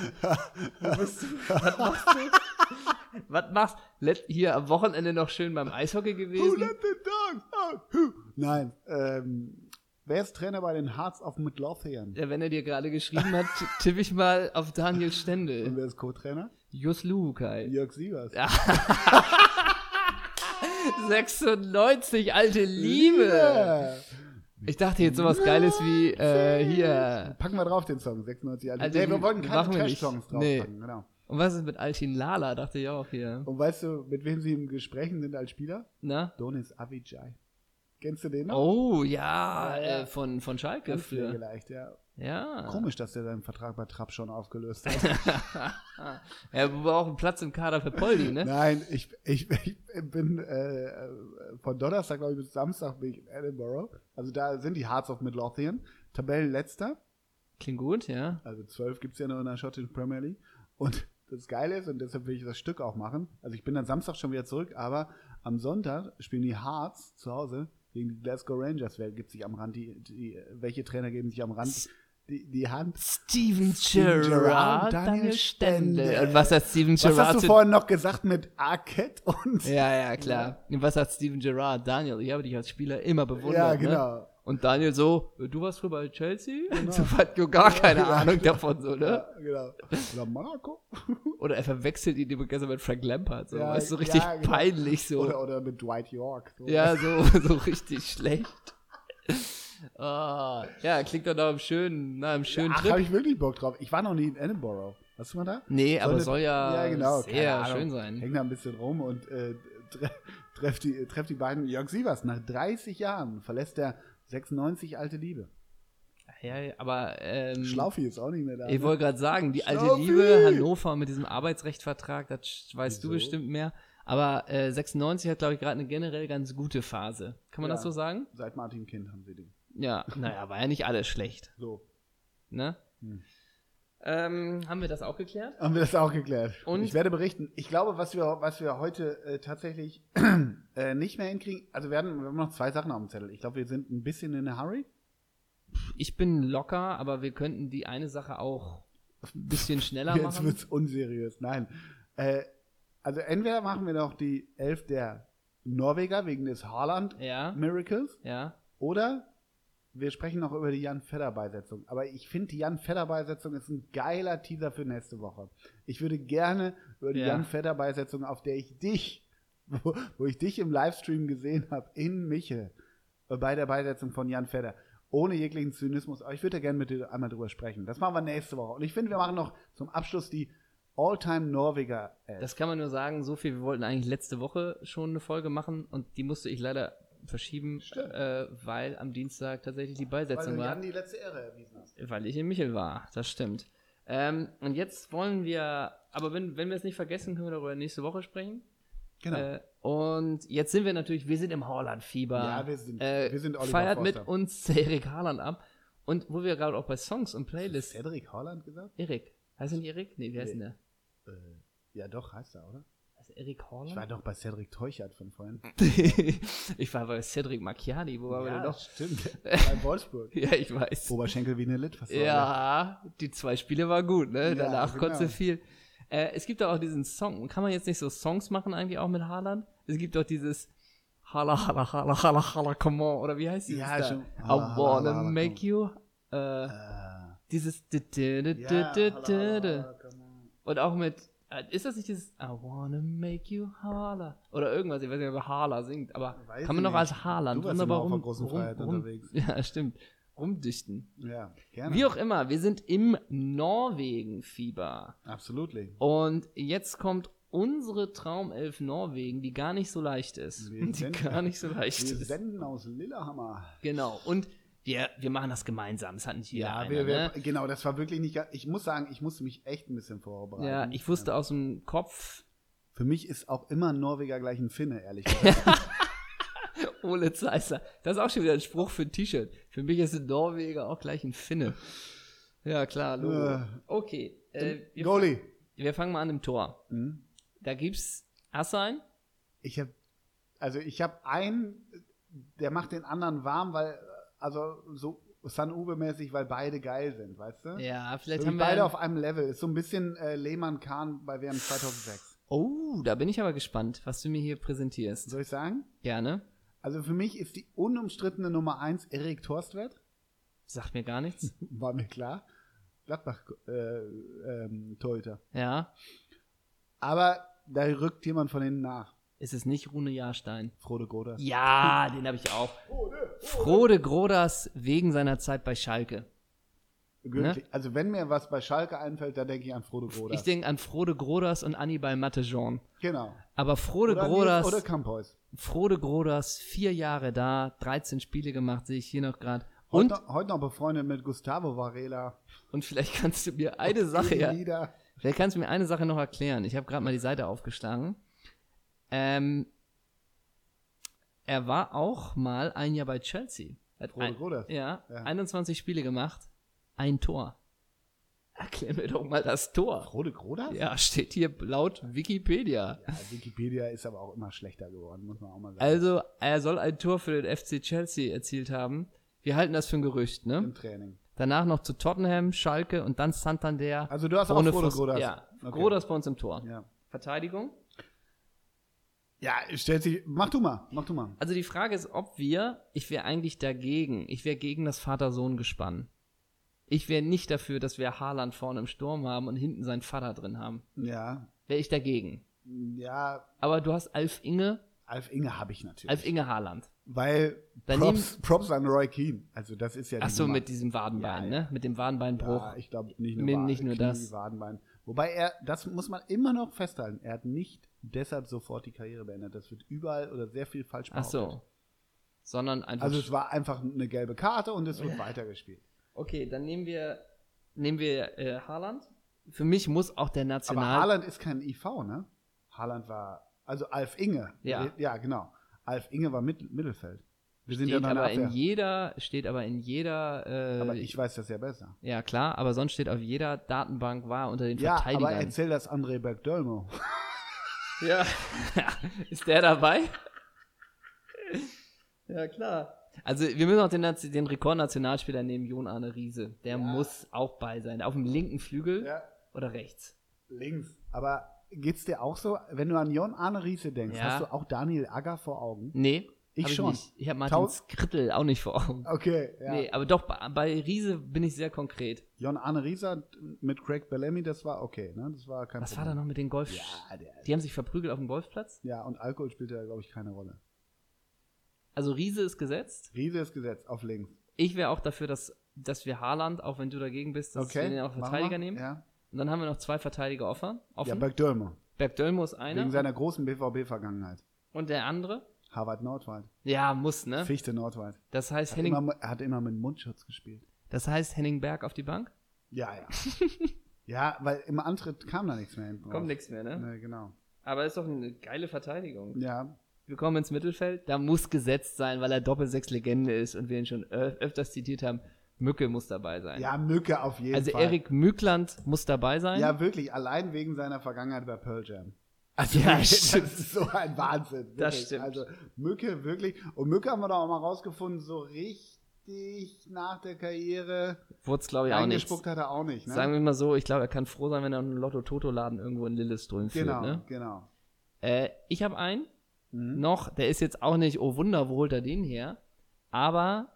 Wo bist du? Was machst du? Was machst Let Hier am Wochenende noch schön beim Eishockey Who gewesen? let the dogs out? Who? Nein, ähm, wer ist Trainer bei den Hearts of Midlothian? Ja, wenn er dir gerade geschrieben hat, tippe ich mal auf Daniel Und Stendel. wer ist Co-Trainer? Jus Lukai. Jörg Sievers. 96, *laughs* alte Liebe. Ich dachte jetzt sowas Geiles wie äh, hier. Packen wir drauf den Song, 96 Jahre. Also, nee, wir wollten keine. Trash-Songs Nee. draufpacken, genau. Und was ist mit Altin Lala? Dachte ich auch hier. Und weißt du, mit wem sie im Gespräch sind als Spieler? Na? Donis Avicii. Kennst du den noch? Oh, ja, Ja, ja. Äh, von, von Schalke. Pflegeleicht, ja. Ja. Komisch, dass der seinen Vertrag bei Trapp schon aufgelöst hat. *laughs* Er braucht einen Platz im Kader für Poldi, ne? Nein, ich, ich, ich bin äh, von Donnerstag, glaube ich, bis Samstag bin ich in Edinburgh. Also da sind die Hearts of Midlothian. Tabellenletzter. Klingt gut, ja. Also zwölf gibt es ja nur in der schottischen Premier League. Und das Geile ist, und deshalb will ich das Stück auch machen, also ich bin dann Samstag schon wieder zurück, aber am Sonntag spielen die Hearts zu Hause gegen die Glasgow Rangers. Wer gibt sich am Rand, die, die, welche Trainer geben sich am Rand die, die Hand? Steven Gerrard, Gerrard, Daniel. Stendel. Und was hat Steven Was Gerrard hast du vorhin noch gesagt mit Arquette und... Ja, ja, klar. Und was hat Steven Gerrard? Daniel, ich habe dich als Spieler immer bewundert. Ja, Ne? genau. Und Daniel so, du warst früher bei Chelsea? So hat gar keine Ja, Ahnung genau. davon, so, ne? Ja, genau. Oder Monaco? *laughs* Oder er verwechselt ihn immer mit Frank Lampard, so. Ja, weißt so richtig ja, genau. peinlich, so. Oder, oder mit Dwight York. So. Ja, so, *laughs* so richtig schlecht. *laughs* Ah, ja, klingt doch nach einem schönen, nach einem schönen Ach, Trip. habe ich wirklich Bock drauf. Ich war noch nie in Edinburgh. Warst du mal da? Nee, aber eine- soll ja, ja, genau, sehr schön sein. Häng da ein bisschen rum und äh, tre treff, die, treff die beiden. Jörg Sievers, nach 30 Jahren verlässt der 96 alte Liebe. Ja, ja, aber ähm, Schlaufi ist auch nicht mehr da. Ich ne? wollte gerade sagen, die alte Schlaufi! Liebe, Hannover mit diesem Arbeitsrechtvertrag, das weißt du Wieso? bestimmt mehr. Aber äh, 96 hat, glaube ich, gerade eine generell ganz gute Phase. Kann man Ja. das so sagen? Seit Martin Kind haben sie den. Ja, naja, war ja nicht alles schlecht. So. Ne? Hm. Ähm, haben wir das auch geklärt? Haben wir das auch geklärt. Und? Ich werde berichten. Ich glaube, was wir, was wir heute äh, tatsächlich *clears throat* äh, nicht mehr hinkriegen, also wir, werden, wir haben noch zwei Sachen auf dem Zettel. Ich glaube, wir sind ein bisschen in a hurry. Ich bin locker, aber wir könnten die eine Sache auch ein bisschen schneller Jetzt machen. wird's unseriös. Nein. Äh, also entweder machen wir noch die Elf der Norweger wegen des Ja, Haaland-Miracles ja. oder wir sprechen noch über die Jan Fedder-Beisetzung. Aber ich finde, die Jan Fedder-Beisetzung ist ein geiler Teaser für nächste Woche. Ich würde gerne über die Ja. Jan Fedder-Beisetzung, auf der ich dich, *laughs* wo, wo ich dich im Livestream gesehen habe, in Michel, äh, bei der Beisetzung von Jan Fedder, ohne jeglichen Zynismus, aber ich würde gerne mit dir einmal drüber sprechen. Das machen wir nächste Woche. Und ich finde, wir machen noch zum Abschluss die All-Time-Norweger. Das kann man nur sagen, so viel. Wir wollten eigentlich letzte Woche schon eine Folge machen und die musste ich leider verschieben, äh, weil am Dienstag tatsächlich die Beisetzung Weil du war. Jan die letzte Ehre erwiesen hast. Weil ich in Michel war, das stimmt. Ähm, und jetzt wollen wir, aber wenn, wenn wir es nicht vergessen, können wir darüber nächste Woche sprechen. Genau. Äh, und jetzt sind wir natürlich, wir sind im Haaland-Fieber. Ja, wir sind- äh, wir sind Oliver Feiert Forster. mit uns Erik Haaland ab. Und wo wir gerade auch bei Songs und Playlists. Cedric Holland gesagt? Erik. Heißt er nicht Erik? Nee, wie heißt Nee. denn der? Äh, ja, doch, heißt er, oder? Heißt er Erik Haaland? Ich war doch bei Cedric Teuchert von vorhin. *laughs* ich war bei Cedric Macchiani, wo waren wir denn noch? stimmt. *laughs* bei Wolfsburg. Ja, ich weiß. Oberschenkel wie eine Litfaßsäule. Ja, die zwei Spiele waren gut, ne? Ja, Danach genau. konntest du viel. Äh, es gibt auch diesen Song, kann man jetzt nicht so Songs machen eigentlich auch mit Haaland? Es gibt auch dieses Hala, hala, hala, hala, hala, come on, oder wie heißt dieses Ja, da? schon. I Hala, wanna hala, make you, äh, Äh, dieses ja, hala, hala, hala, come on. und auch mit, ist das nicht dieses I wanna make you Hala? Oder irgendwas, ich weiß nicht, wer Hala singt, aber Weiß kann man noch als nicht. Haaland Du wunderbar rum, großen rum, Freiheit rum, unterwegs. *laughs* Ja, stimmt. Rumdichten. Ja, gerne. Wie auch immer, wir sind im Norwegen-Fieber. Absolutely. Und jetzt kommt unsere Traumelf Norwegen, die gar nicht so leicht ist. Wir *laughs* Die senden- gar nicht so leicht Wir ist. senden aus Lillehammer. Genau. Und wir, wir machen das gemeinsam. Das hat nicht jeder Ja, einer, wir, wir, ne? genau, das war wirklich nicht. Ich muss sagen, ich musste mich echt ein bisschen vorbereiten. Ja, ich wusste aus dem Kopf, Für mich ist auch immer ein Norweger gleich ein Finne, ehrlich *laughs* gesagt. Ole Zeissler. Das ist auch schon wieder ein Spruch für ein T-Shirt. Für mich ist ein Norweger auch gleich ein Finne. Ja, klar, Logo. Äh. Okay. Äh, wir, Goalie. wir fangen mal an im Tor. Hm? Da gibt's Assein. Ich habe, also ich habe einen, der macht den anderen warm, weil, also so San Uwe-mäßig, weil beide geil sind, weißt du? Ja, vielleicht Irgendwie haben wir. beide auf einem Level. Ist so ein bisschen äh, Lehmann Kahn bei WM 2006. Oh, da bin ich aber gespannt, was du mir hier präsentierst. Soll ich sagen? Gerne. Also für mich ist die unumstrittene Nummer 1 Erik Torstwert. Sagt mir gar nichts. *laughs* War mir klar. Gladbach äh, ähm, Torhüter. Ja. Aber da rückt jemand von hinten nach. Ist es nicht Rune Jahrstein? Frode Groders. Ja, den habe ich auch. Frode Groders wegen seiner Zeit bei Schalke. Wirklich. Also wenn mir was bei Schalke einfällt, dann denke ich an Frode Groders. Ne? Ich denke an Frode Groders und Annibal Mattejean. genau. Aber Frode Oder, Groders, Nils oder Campos. Frode Groders, vier Jahre da, 13 Spiele gemacht, sehe ich hier noch gerade. Heute, Und, noch, heute noch befreundet mit Gustavo Varela. und vielleicht kannst du mir eine Sache ja, vielleicht kannst du mir eine Sache noch erklären. Ich habe gerade mal die Seite aufgeschlagen. Ähm, er war auch mal ein Jahr bei Chelsea. Hat Frode ein, Groders. ja, Ja. 21 Spiele gemacht, ein Tor. Erklär mir doch mal das Tor. Frode Groders? Ja, steht hier laut Wikipedia. Ja, Wikipedia ist aber auch immer schlechter geworden, muss man auch mal sagen. Also, er soll ein Tor für den FC Chelsea erzielt haben. Wir halten das für ein Gerücht, ne? Im Training. Danach noch zu Tottenham, Schalke und dann Santander. Also du hast auch Fuß- Groders. Ja, Okay. Groders bei uns im Tor. Ja. Verteidigung? Ja, stellt sich. Mach du mal, mach du mal. Also die Frage ist, ob wir, ich wäre eigentlich dagegen, ich wäre gegen das Vater-Sohn-Gespann. Ich wäre nicht dafür, dass wir Haaland vorne im Sturm haben und hinten seinen Vater drin haben. Ja. Wäre ich dagegen. Ja, Aber du hast Alf Inge, Alf Inge habe ich natürlich. Alf Inge Haaland. Weil Daneben- Props, Props an Roy Keane. Also das ist ja Ach so, Nummer. mit diesem Wadenbein, Ja, ne? Mit dem Wadenbeinbruch. Ja, ich glaube nicht nur, Min- Wa- nicht nur Knie, das. Wadenbein. Wobei er, das muss man immer noch festhalten, er hat nicht deshalb sofort die Karriere beendet. Das wird überall oder sehr viel falsch Ach so. Sondern einfach. Also es war einfach eine gelbe Karte und es wird weitergespielt. okay, dann nehmen wir, nehmen wir äh, Haaland. Für mich muss auch der Aber National. Haaland ist kein IV, ne? Haaland war, also Alf Inge. Ja. Ja, genau. Alf Inge war Mit Mittelfeld. Wir sind steht ja aber in jeder, steht aber in jeder, äh, Aber ich weiß das ja besser. ja klar, aber sonst steht auf jeder Datenbank war unter den Ja, aber Verteidigern. erzähl das André Bergdolmo. *laughs* *laughs* Ja. Ist der dabei? ja, klar. Also, wir müssen auch den, den Rekordnationalspieler nehmen, Jon Arne Riese. Der muss auch bei sein. Auf dem linken Flügel Ja. oder rechts? Links. Aber geht's dir auch so, wenn du an Jon Arne Riese denkst, Ja. hast du auch Daniel Agger vor Augen? Nee. Ich schon. nicht. Ich habe Martin Skrittel auch nicht vor Augen. Okay, ja. Nee, aber doch, bei, Riese bin ich sehr konkret. Jon Arne Riese mit Craig Bellamy, das war okay, ne? Das war kein Was war Problem. da noch mit den Golf? Ja, der, Die haben sich verprügelt auf dem Golfplatz? ja, und Alkohol spielt ja, glaube ich, keine Rolle. Also Riese ist gesetzt. Riese ist gesetzt auf links. Ich wäre auch dafür, dass, dass wir Haaland, auch wenn du dagegen bist, dass wir Okay. den auch Verteidiger wir. nehmen. Ja, Und dann haben wir noch zwei Verteidiger offen. ja offen. Bergdolmo. Bergdölmo ist einer. Wegen seiner großen BVB-Vergangenheit. Und der andere? Harvard Nordwald. Ja, muss, ne? Fichte Nordwald. Das heißt, Hat Henning, immer, er hat immer mit Mundschutz gespielt. das heißt Henning Berg auf die Bank? Ja, ja. *laughs* ja, weil im Antritt kam da nichts mehr hinten Kommt nichts mehr, ne? Nee, genau. Aber ist doch eine geile Verteidigung. Ja, Wir kommen ins Mittelfeld. Da muss gesetzt sein, weil er Doppelsechs-Legende ist und wir ihn schon öfters zitiert haben. Mücke muss dabei sein. ja, Mücke auf jeden also Fall. Erik Mückland muss dabei sein. Ja, wirklich, allein wegen seiner Vergangenheit bei Pearl Jam. Also Ja, wirklich, das stimmt. ist so ein Wahnsinn. Wirklich. Das stimmt. Also Mücke, wirklich. Und Mücke haben wir doch auch mal rausgefunden, so richtig nach der Karriere Wurde es, glaube ich, auch nicht. eingespuckt hat er auch nicht. Ne? Sagen wir mal so, ich glaube, er kann froh sein, wenn er einen Lotto-Toto-Laden irgendwo in Lilleström genau, führt. Ne? genau. Äh, ich habe einen Mhm. noch, der ist jetzt auch nicht, oh Wunder, wo holt er den her? Aber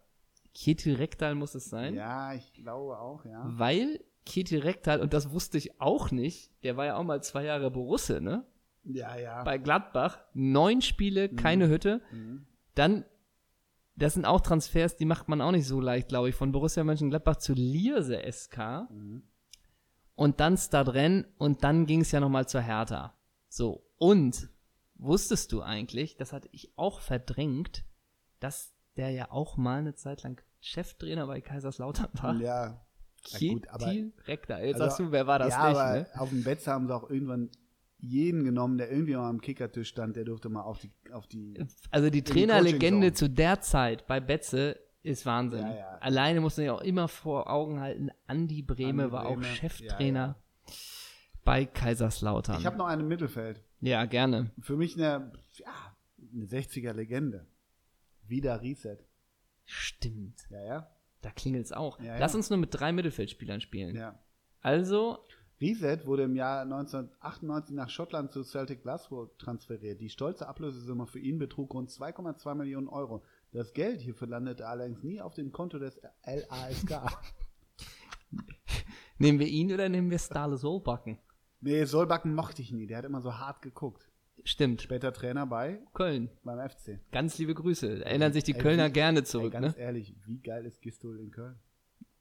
Ketil Rektal muss es sein, Ja, ich glaube auch, ja. weil Ketil Rektal, und das wusste ich auch nicht, der war ja auch mal zwei Jahre Borusse, ne? Ja, ja. Bei Gladbach, neun Spiele, keine Hütte. Mhm. Dann, das sind auch Transfers, die macht man auch nicht so leicht, glaube ich, von Borussia Mönchengladbach zu Lierse SK. Mhm. und dann Stadren und dann ging es ja nochmal zur Hertha. So, und wusstest du eigentlich, das hatte ich auch verdrängt, dass der ja auch mal eine Zeit lang Cheftrainer bei Kaiserslautern war? Ja. Ja, gut, aber- Rektor. Jetzt Also, sagst du, wer war das ja, nicht, aber ne? auf dem Betze haben sie auch irgendwann jeden genommen, der irgendwie mal am Kickertisch stand, der durfte mal auf die, auf die Also die Trainerlegende zu der Zeit bei Betze ist Wahnsinn. Ja, ja. Alleine muss man ja auch immer vor Augen halten, Andi Brehme Andi war auch Brehme, Cheftrainer bei Kaiserslautern. Ich habe noch einen im Mittelfeld. ja, gerne. Für mich eine, ja, eine 60er-Legende. Wieder Reset. Stimmt. Ja, ja. Da klingelt's auch. Ja, Lass ja. uns nur mit drei Mittelfeldspielern spielen. ja. Also, Reset wurde im Jahr 1998 nach Schottland zu Celtic Glasgow transferiert. Die stolze Ablösesumme für ihn betrug rund 2,2 Millionen Euro. Das Geld hierfür landete allerdings nie auf dem Konto des LASK. *laughs* nehmen wir ihn oder nehmen wir Stale Solbakken? Nee, Solbakken mochte ich nie. Der hat immer so hart geguckt. Stimmt. Später Trainer bei Köln. beim FC. Ganz liebe Grüße. Erinnern sich die Ey, Kölner wie- gerne Ey, zurück, ganz ne? ehrlich, wie geil ist Gistol in Köln?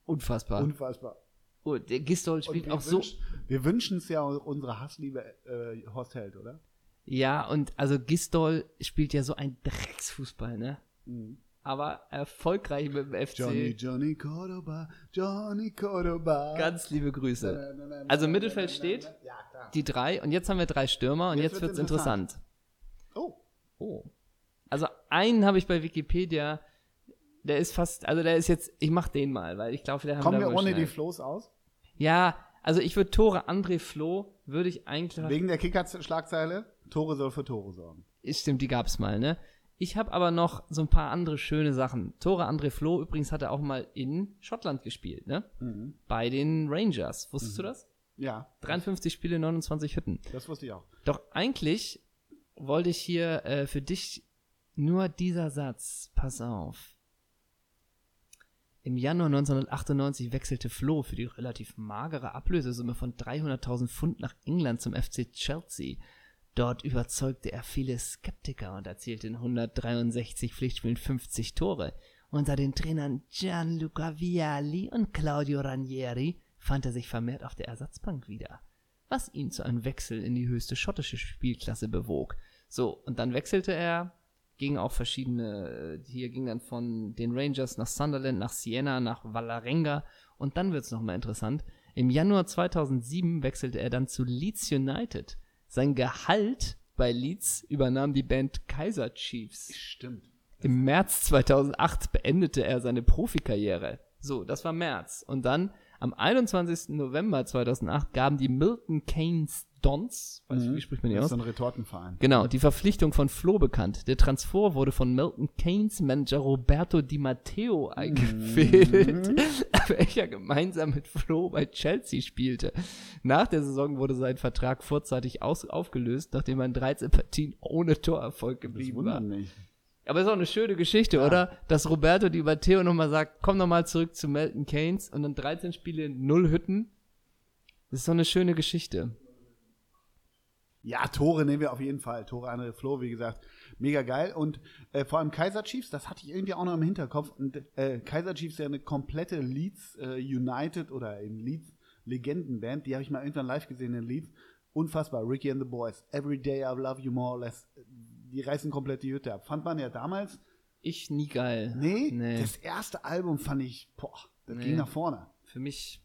Unfassbar. Unfassbar. Oh, der Gistol spielt auch so. wünsch- Wir wünschen es ja unsere Hassliebe äh, Horst Held, oder? Ja, und also Gistol spielt ja so ein Drecksfußball, ne? Mhm. Aber erfolgreich mit dem FC. Johnny, Johnny Cordoba, Johnny Cordoba. Ganz liebe Grüße. Also Mittelfeld steht. Ja. Die drei. Und jetzt haben wir drei Stürmer und Jetzt jetzt, wird's wird's interessant. Oh, Oh. Also einen habe ich bei Wikipedia. Der ist fast, also der ist jetzt, ich mach den mal, weil ich glaube, der haben kommen wir ohne schnell. die Flows aus? Ja, also ich würde Tore André Flo, würde ich eigentlich. Wegen der Kicker-Schlagzeile? Tore soll für Tore sorgen. Stimmt, die gab's mal, ne? Ich habe aber noch so ein paar andere schöne Sachen. Tore André Flo übrigens hat er auch mal in Schottland gespielt, ne? Mhm. Bei den Rangers. Wusstest du das? Ja, 53 Spiele, 29 Hütten. das wusste ich auch. Doch eigentlich wollte ich hier äh, für dich nur dieser Satz. Pass auf. Im Januar 1998 wechselte Flo für die relativ magere Ablösesumme von 300.000 Pfund nach England zum FC Chelsea. Dort überzeugte er viele Skeptiker und erzielte in 163 Pflichtspielen 50 Tore. Unter den Trainern Gianluca Vialli und Claudio Ranieri fand er sich vermehrt auf der Ersatzbank wieder was ihn zu einem Wechsel in die höchste schottische Spielklasse bewog. So, und dann wechselte er, ging auch verschiedene, äh, hier ging dann von den Rangers nach Sunderland, nach Siena, nach Valarenga und dann wird's noch mal interessant. Im Januar 2007 wechselte er dann zu Leeds United. Sein Gehalt bei Leeds übernahm die Band Kaiser Chiefs. Stimmt. Im März 2008 beendete er seine Profikarriere. So, das war März. Und dann am 21. November 2008 gaben die Milton Keynes Dons, weiß ich, wie spricht man die Das aus? ist so ein Retortenverein. Genau, die Verpflichtung von Flo bekannt. Der Transfer wurde von Milton Keynes Manager Roberto Di Matteo eingefädelt, welcher *laughs* gemeinsam mit Flo bei Chelsea spielte. Nach der Saison wurde sein Vertrag vorzeitig aus aufgelöst, nachdem er in 13 Partien ohne Torerfolg Das geblieben war. wundert mich. Aber ist auch eine schöne Geschichte, oder? Dass Roberto Di Matteo nochmal sagt, komm nochmal zurück zu Melton Keynes und dann 13 Spiele, null Hütten. Das ist doch eine schöne Geschichte. Ja, Tore nehmen wir auf jeden Fall. Tore André Flo, wie gesagt, mega geil. Und äh, vor allem Kaiser Chiefs, das hatte ich irgendwie auch noch im Hinterkopf. Und äh, Kaiser Chiefs ist ja eine komplette Leeds äh, United oder in Leeds Legendenband. Die habe ich mal irgendwann live gesehen in Leeds. Unfassbar. Ricky and the Boys. Every day I love you more or less. Die reißen komplett die Hütte ab. Fand man ja damals. Ich nie geil. Nee, Nee. das erste Album fand ich, boah, das Nee. ging nach vorne. Für mich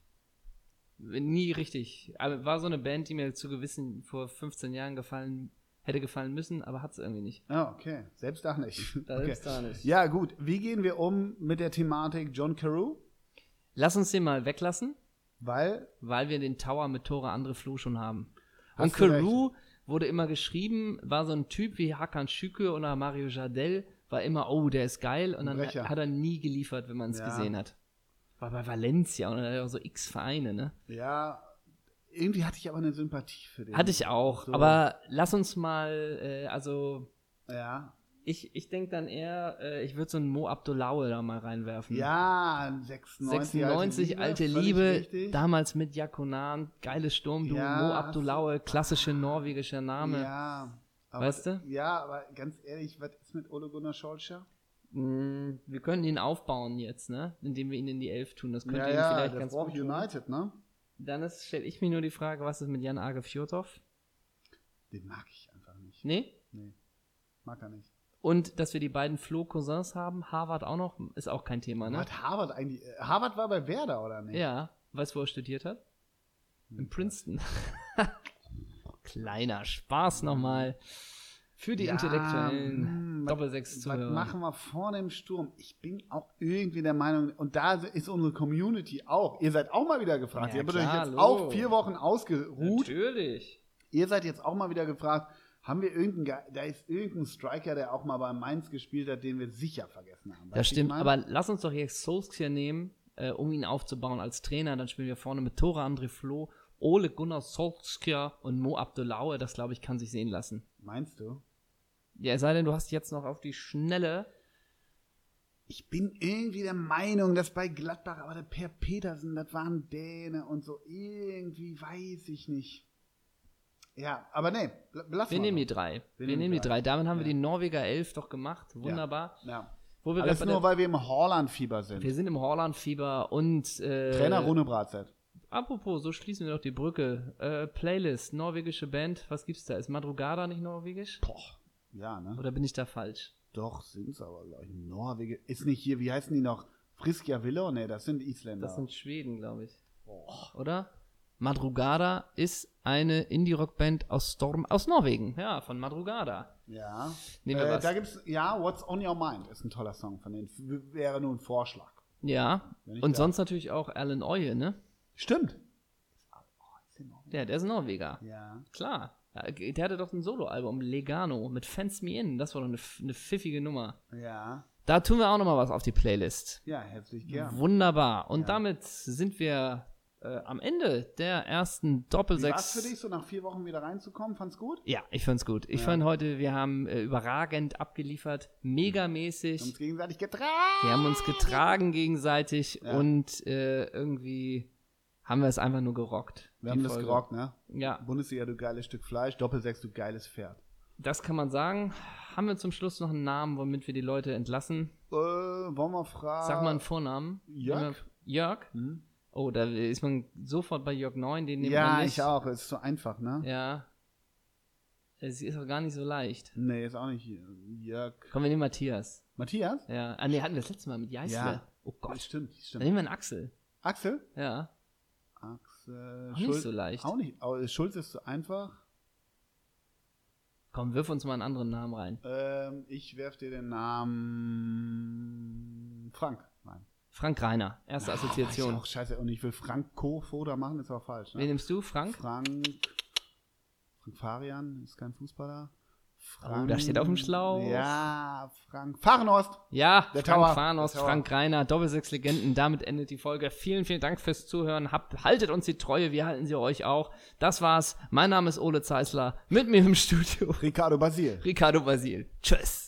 nie richtig. Aber war so eine Band, die mir zu gewissen vor 15 Jahren gefallen, hätte gefallen müssen, aber hat es irgendwie nicht. Ja, okay. Selbst da nicht. Da okay. ist da nicht. Ja, gut. Wie gehen wir um mit der Thematik John Carew? Lass uns den mal weglassen, Weil weil wir den Tower mit Tore andere Flo schon haben. Und Carew wurde immer geschrieben, war so ein Typ wie Hakan Schücke oder Mario Jardel, war immer, oh, der ist geil, und dann Brecher. hat er nie geliefert, wenn man es Ja. gesehen hat. War bei Valencia und hat auch so x Vereine, ne? Ja, irgendwie hatte ich aber eine Sympathie für den. Hatte ich auch, So. aber lass uns mal, äh, also Ja. ich, ich denke dann eher, äh, ich würde so einen Mo Abdullaue da mal reinwerfen. Ja, 96, 96, alte Liebe, richtig. damals mit Jakonan, geiles Sturmduo, Ja, Mo Abdullaue, klassische norwegischer Name. Ja. Aber, Weißt du? Ja, aber ganz ehrlich, was ist mit Ole Gunnar Solskjaer? Mm, Wir können ihn aufbauen jetzt, ne? Indem wir ihn in die Elf tun. Das könnte Ja, ihn ja, vielleicht das ganz braucht gut tun. United, ne? Dann stelle ich mir nur die Frage, was ist mit Jan Age Fjordhoff? Den mag ich einfach nicht. Nee? Nee, mag er nicht. Und dass wir die beiden Flo-Cousins haben, Harvard auch noch, ist auch kein Thema, ne? Hat Harvard eigentlich, äh, Harvard war bei Werder, oder nicht? Ja, weißt du, wo er studiert hat? Hm, In Princeton. *laughs* Kleiner Spaß nochmal. Für die Ja, Intellektuellen. hm, Doppelsechs Was machen wir vorne im Sturm? Ich bin auch irgendwie der Meinung, und da ist unsere Community auch. Ihr seid auch mal wieder gefragt. Ja, ihr habt euch jetzt Logo. auch vier Wochen ausgeruht. Natürlich. Ihr seid jetzt auch mal wieder gefragt, haben wir irgendeinen, Ge- da ist irgendein Striker, der auch mal bei Mainz gespielt hat, den wir sicher vergessen haben. Weißt Das stimmt, aber lass uns doch jetzt Solskjaer nehmen, äh, um ihn aufzubauen als Trainer. Dann spielen wir vorne mit Tore André Flo, Ole Gunnar Solskjaer und Mo Abdullaue. Das, glaube ich, kann sich sehen lassen. Meinst du? Ja, es sei denn, du hast jetzt noch auf die Schnelle. Ich bin irgendwie der Meinung, dass bei Gladbach, aber der Per Petersen, das waren Däne und so, irgendwie weiß ich nicht. Ja, aber nee, belassen Wir wir nehmen die drei. Wir, nehmen nehmen die die drei. Damit haben wir Ja. die Norweger 11 doch gemacht. Wunderbar. Ja. Wo wir Alles nur, weil wir im Holland-Fieber sind. wir sind im Holland-Fieber und äh, Trainer Rune Bratzett. Apropos, so schließen wir doch die Brücke. Äh, Playlist, norwegische Band, was gibt's da? Ist Madrugada nicht norwegisch? Boah. Ja, ne? Oder bin ich da falsch? Doch, sind's aber, glaube ich. Norwegen. Ist nicht hier, wie heißen die noch? Friskja Willow? Ne, das sind Isländer. Das sind Schweden, glaube ich. Boah. Oder? Madrugada ist eine Indie-Rock-Band aus Storm, aus Norwegen. Ja, von Madrugada. Ja. Nehmen wir äh, was. Da gibt's, ja, What's on Your Mind ist ein toller Song von denen. W- Wäre nur ein Vorschlag. Ja. Und da- sonst natürlich auch Alan Oye, ne? Stimmt. Der, der ist ein Norweger. Ja. Klar. Ja, Der hatte doch ein Soloalbum, Legano, mit Fans Me In. Das war doch eine, eine pfiffige Nummer. Ja. Da tun wir auch noch mal was auf die Playlist. Ja, herzlich gern. Wunderbar. Und Ja. damit sind wir äh, am Ende der ersten Wie Doppelsechs. war's für dich, so nach vier Wochen wieder reinzukommen? Fand's gut? Ja, ich fand's gut. Ich Ja. fand heute, wir haben äh, überragend abgeliefert, Wir megamäßig. haben uns gegenseitig getragen. Wir haben uns getragen gegenseitig Ja. und äh, irgendwie haben wir es einfach nur gerockt. Wir haben das Folge. gerockt, ne? Ja, Bundesliga, du geiles Stück Fleisch. Doppelsechs, du geiles Pferd. das kann man sagen. Haben wir zum Schluss noch einen Namen, womit wir die Leute entlassen? Äh, wollen wir fragen? Sag mal einen Vornamen. Jörg? Jörg? Hm? Oh, da ist man sofort bei Jörg 9, den nimmt Ja, man nicht. ich auch. Ist so einfach, ne? Ja. Es ist auch gar nicht so leicht. Nee, ist auch nicht Jörg. Komm, wir nehmen Matthias. Matthias? Ja. Ah, nee, hatten wir das letzte Mal mit Jeißle. Ja. Oh Das Gott. stimmt, das Dann stimmt. nehmen wir einen Axel. Axel? Ja. Axel. Auch nicht so leicht. Auch nicht. Au- Schulz ist so einfach. Komm, wirf uns mal einen anderen Namen rein. Ähm, ich werf dir den Namen Frank. Nein. Frank Reiner. Erste Ist Assoziation. auch scheiße. Und ich will Frank Kofoda machen, ist auch falsch. Wen Ne? nimmst du? Frank? Frank. Frank Farian ist kein Fußballer. Oh, da steht auf dem Schlauch. Ja, Frank. Fahrenhorst. Ja, Der Frank Tower. Farnos, Der Tower. Frank Reiner, Doppelsechs Legenden. Damit endet die Folge. Vielen, vielen Dank fürs Zuhören. Habt, haltet uns die Treue, wir halten sie euch auch. Das war's. Mein Name ist Ole Zeisler. Mit mir im Studio Ricardo Basil. Ricardo Basil. Tschüss.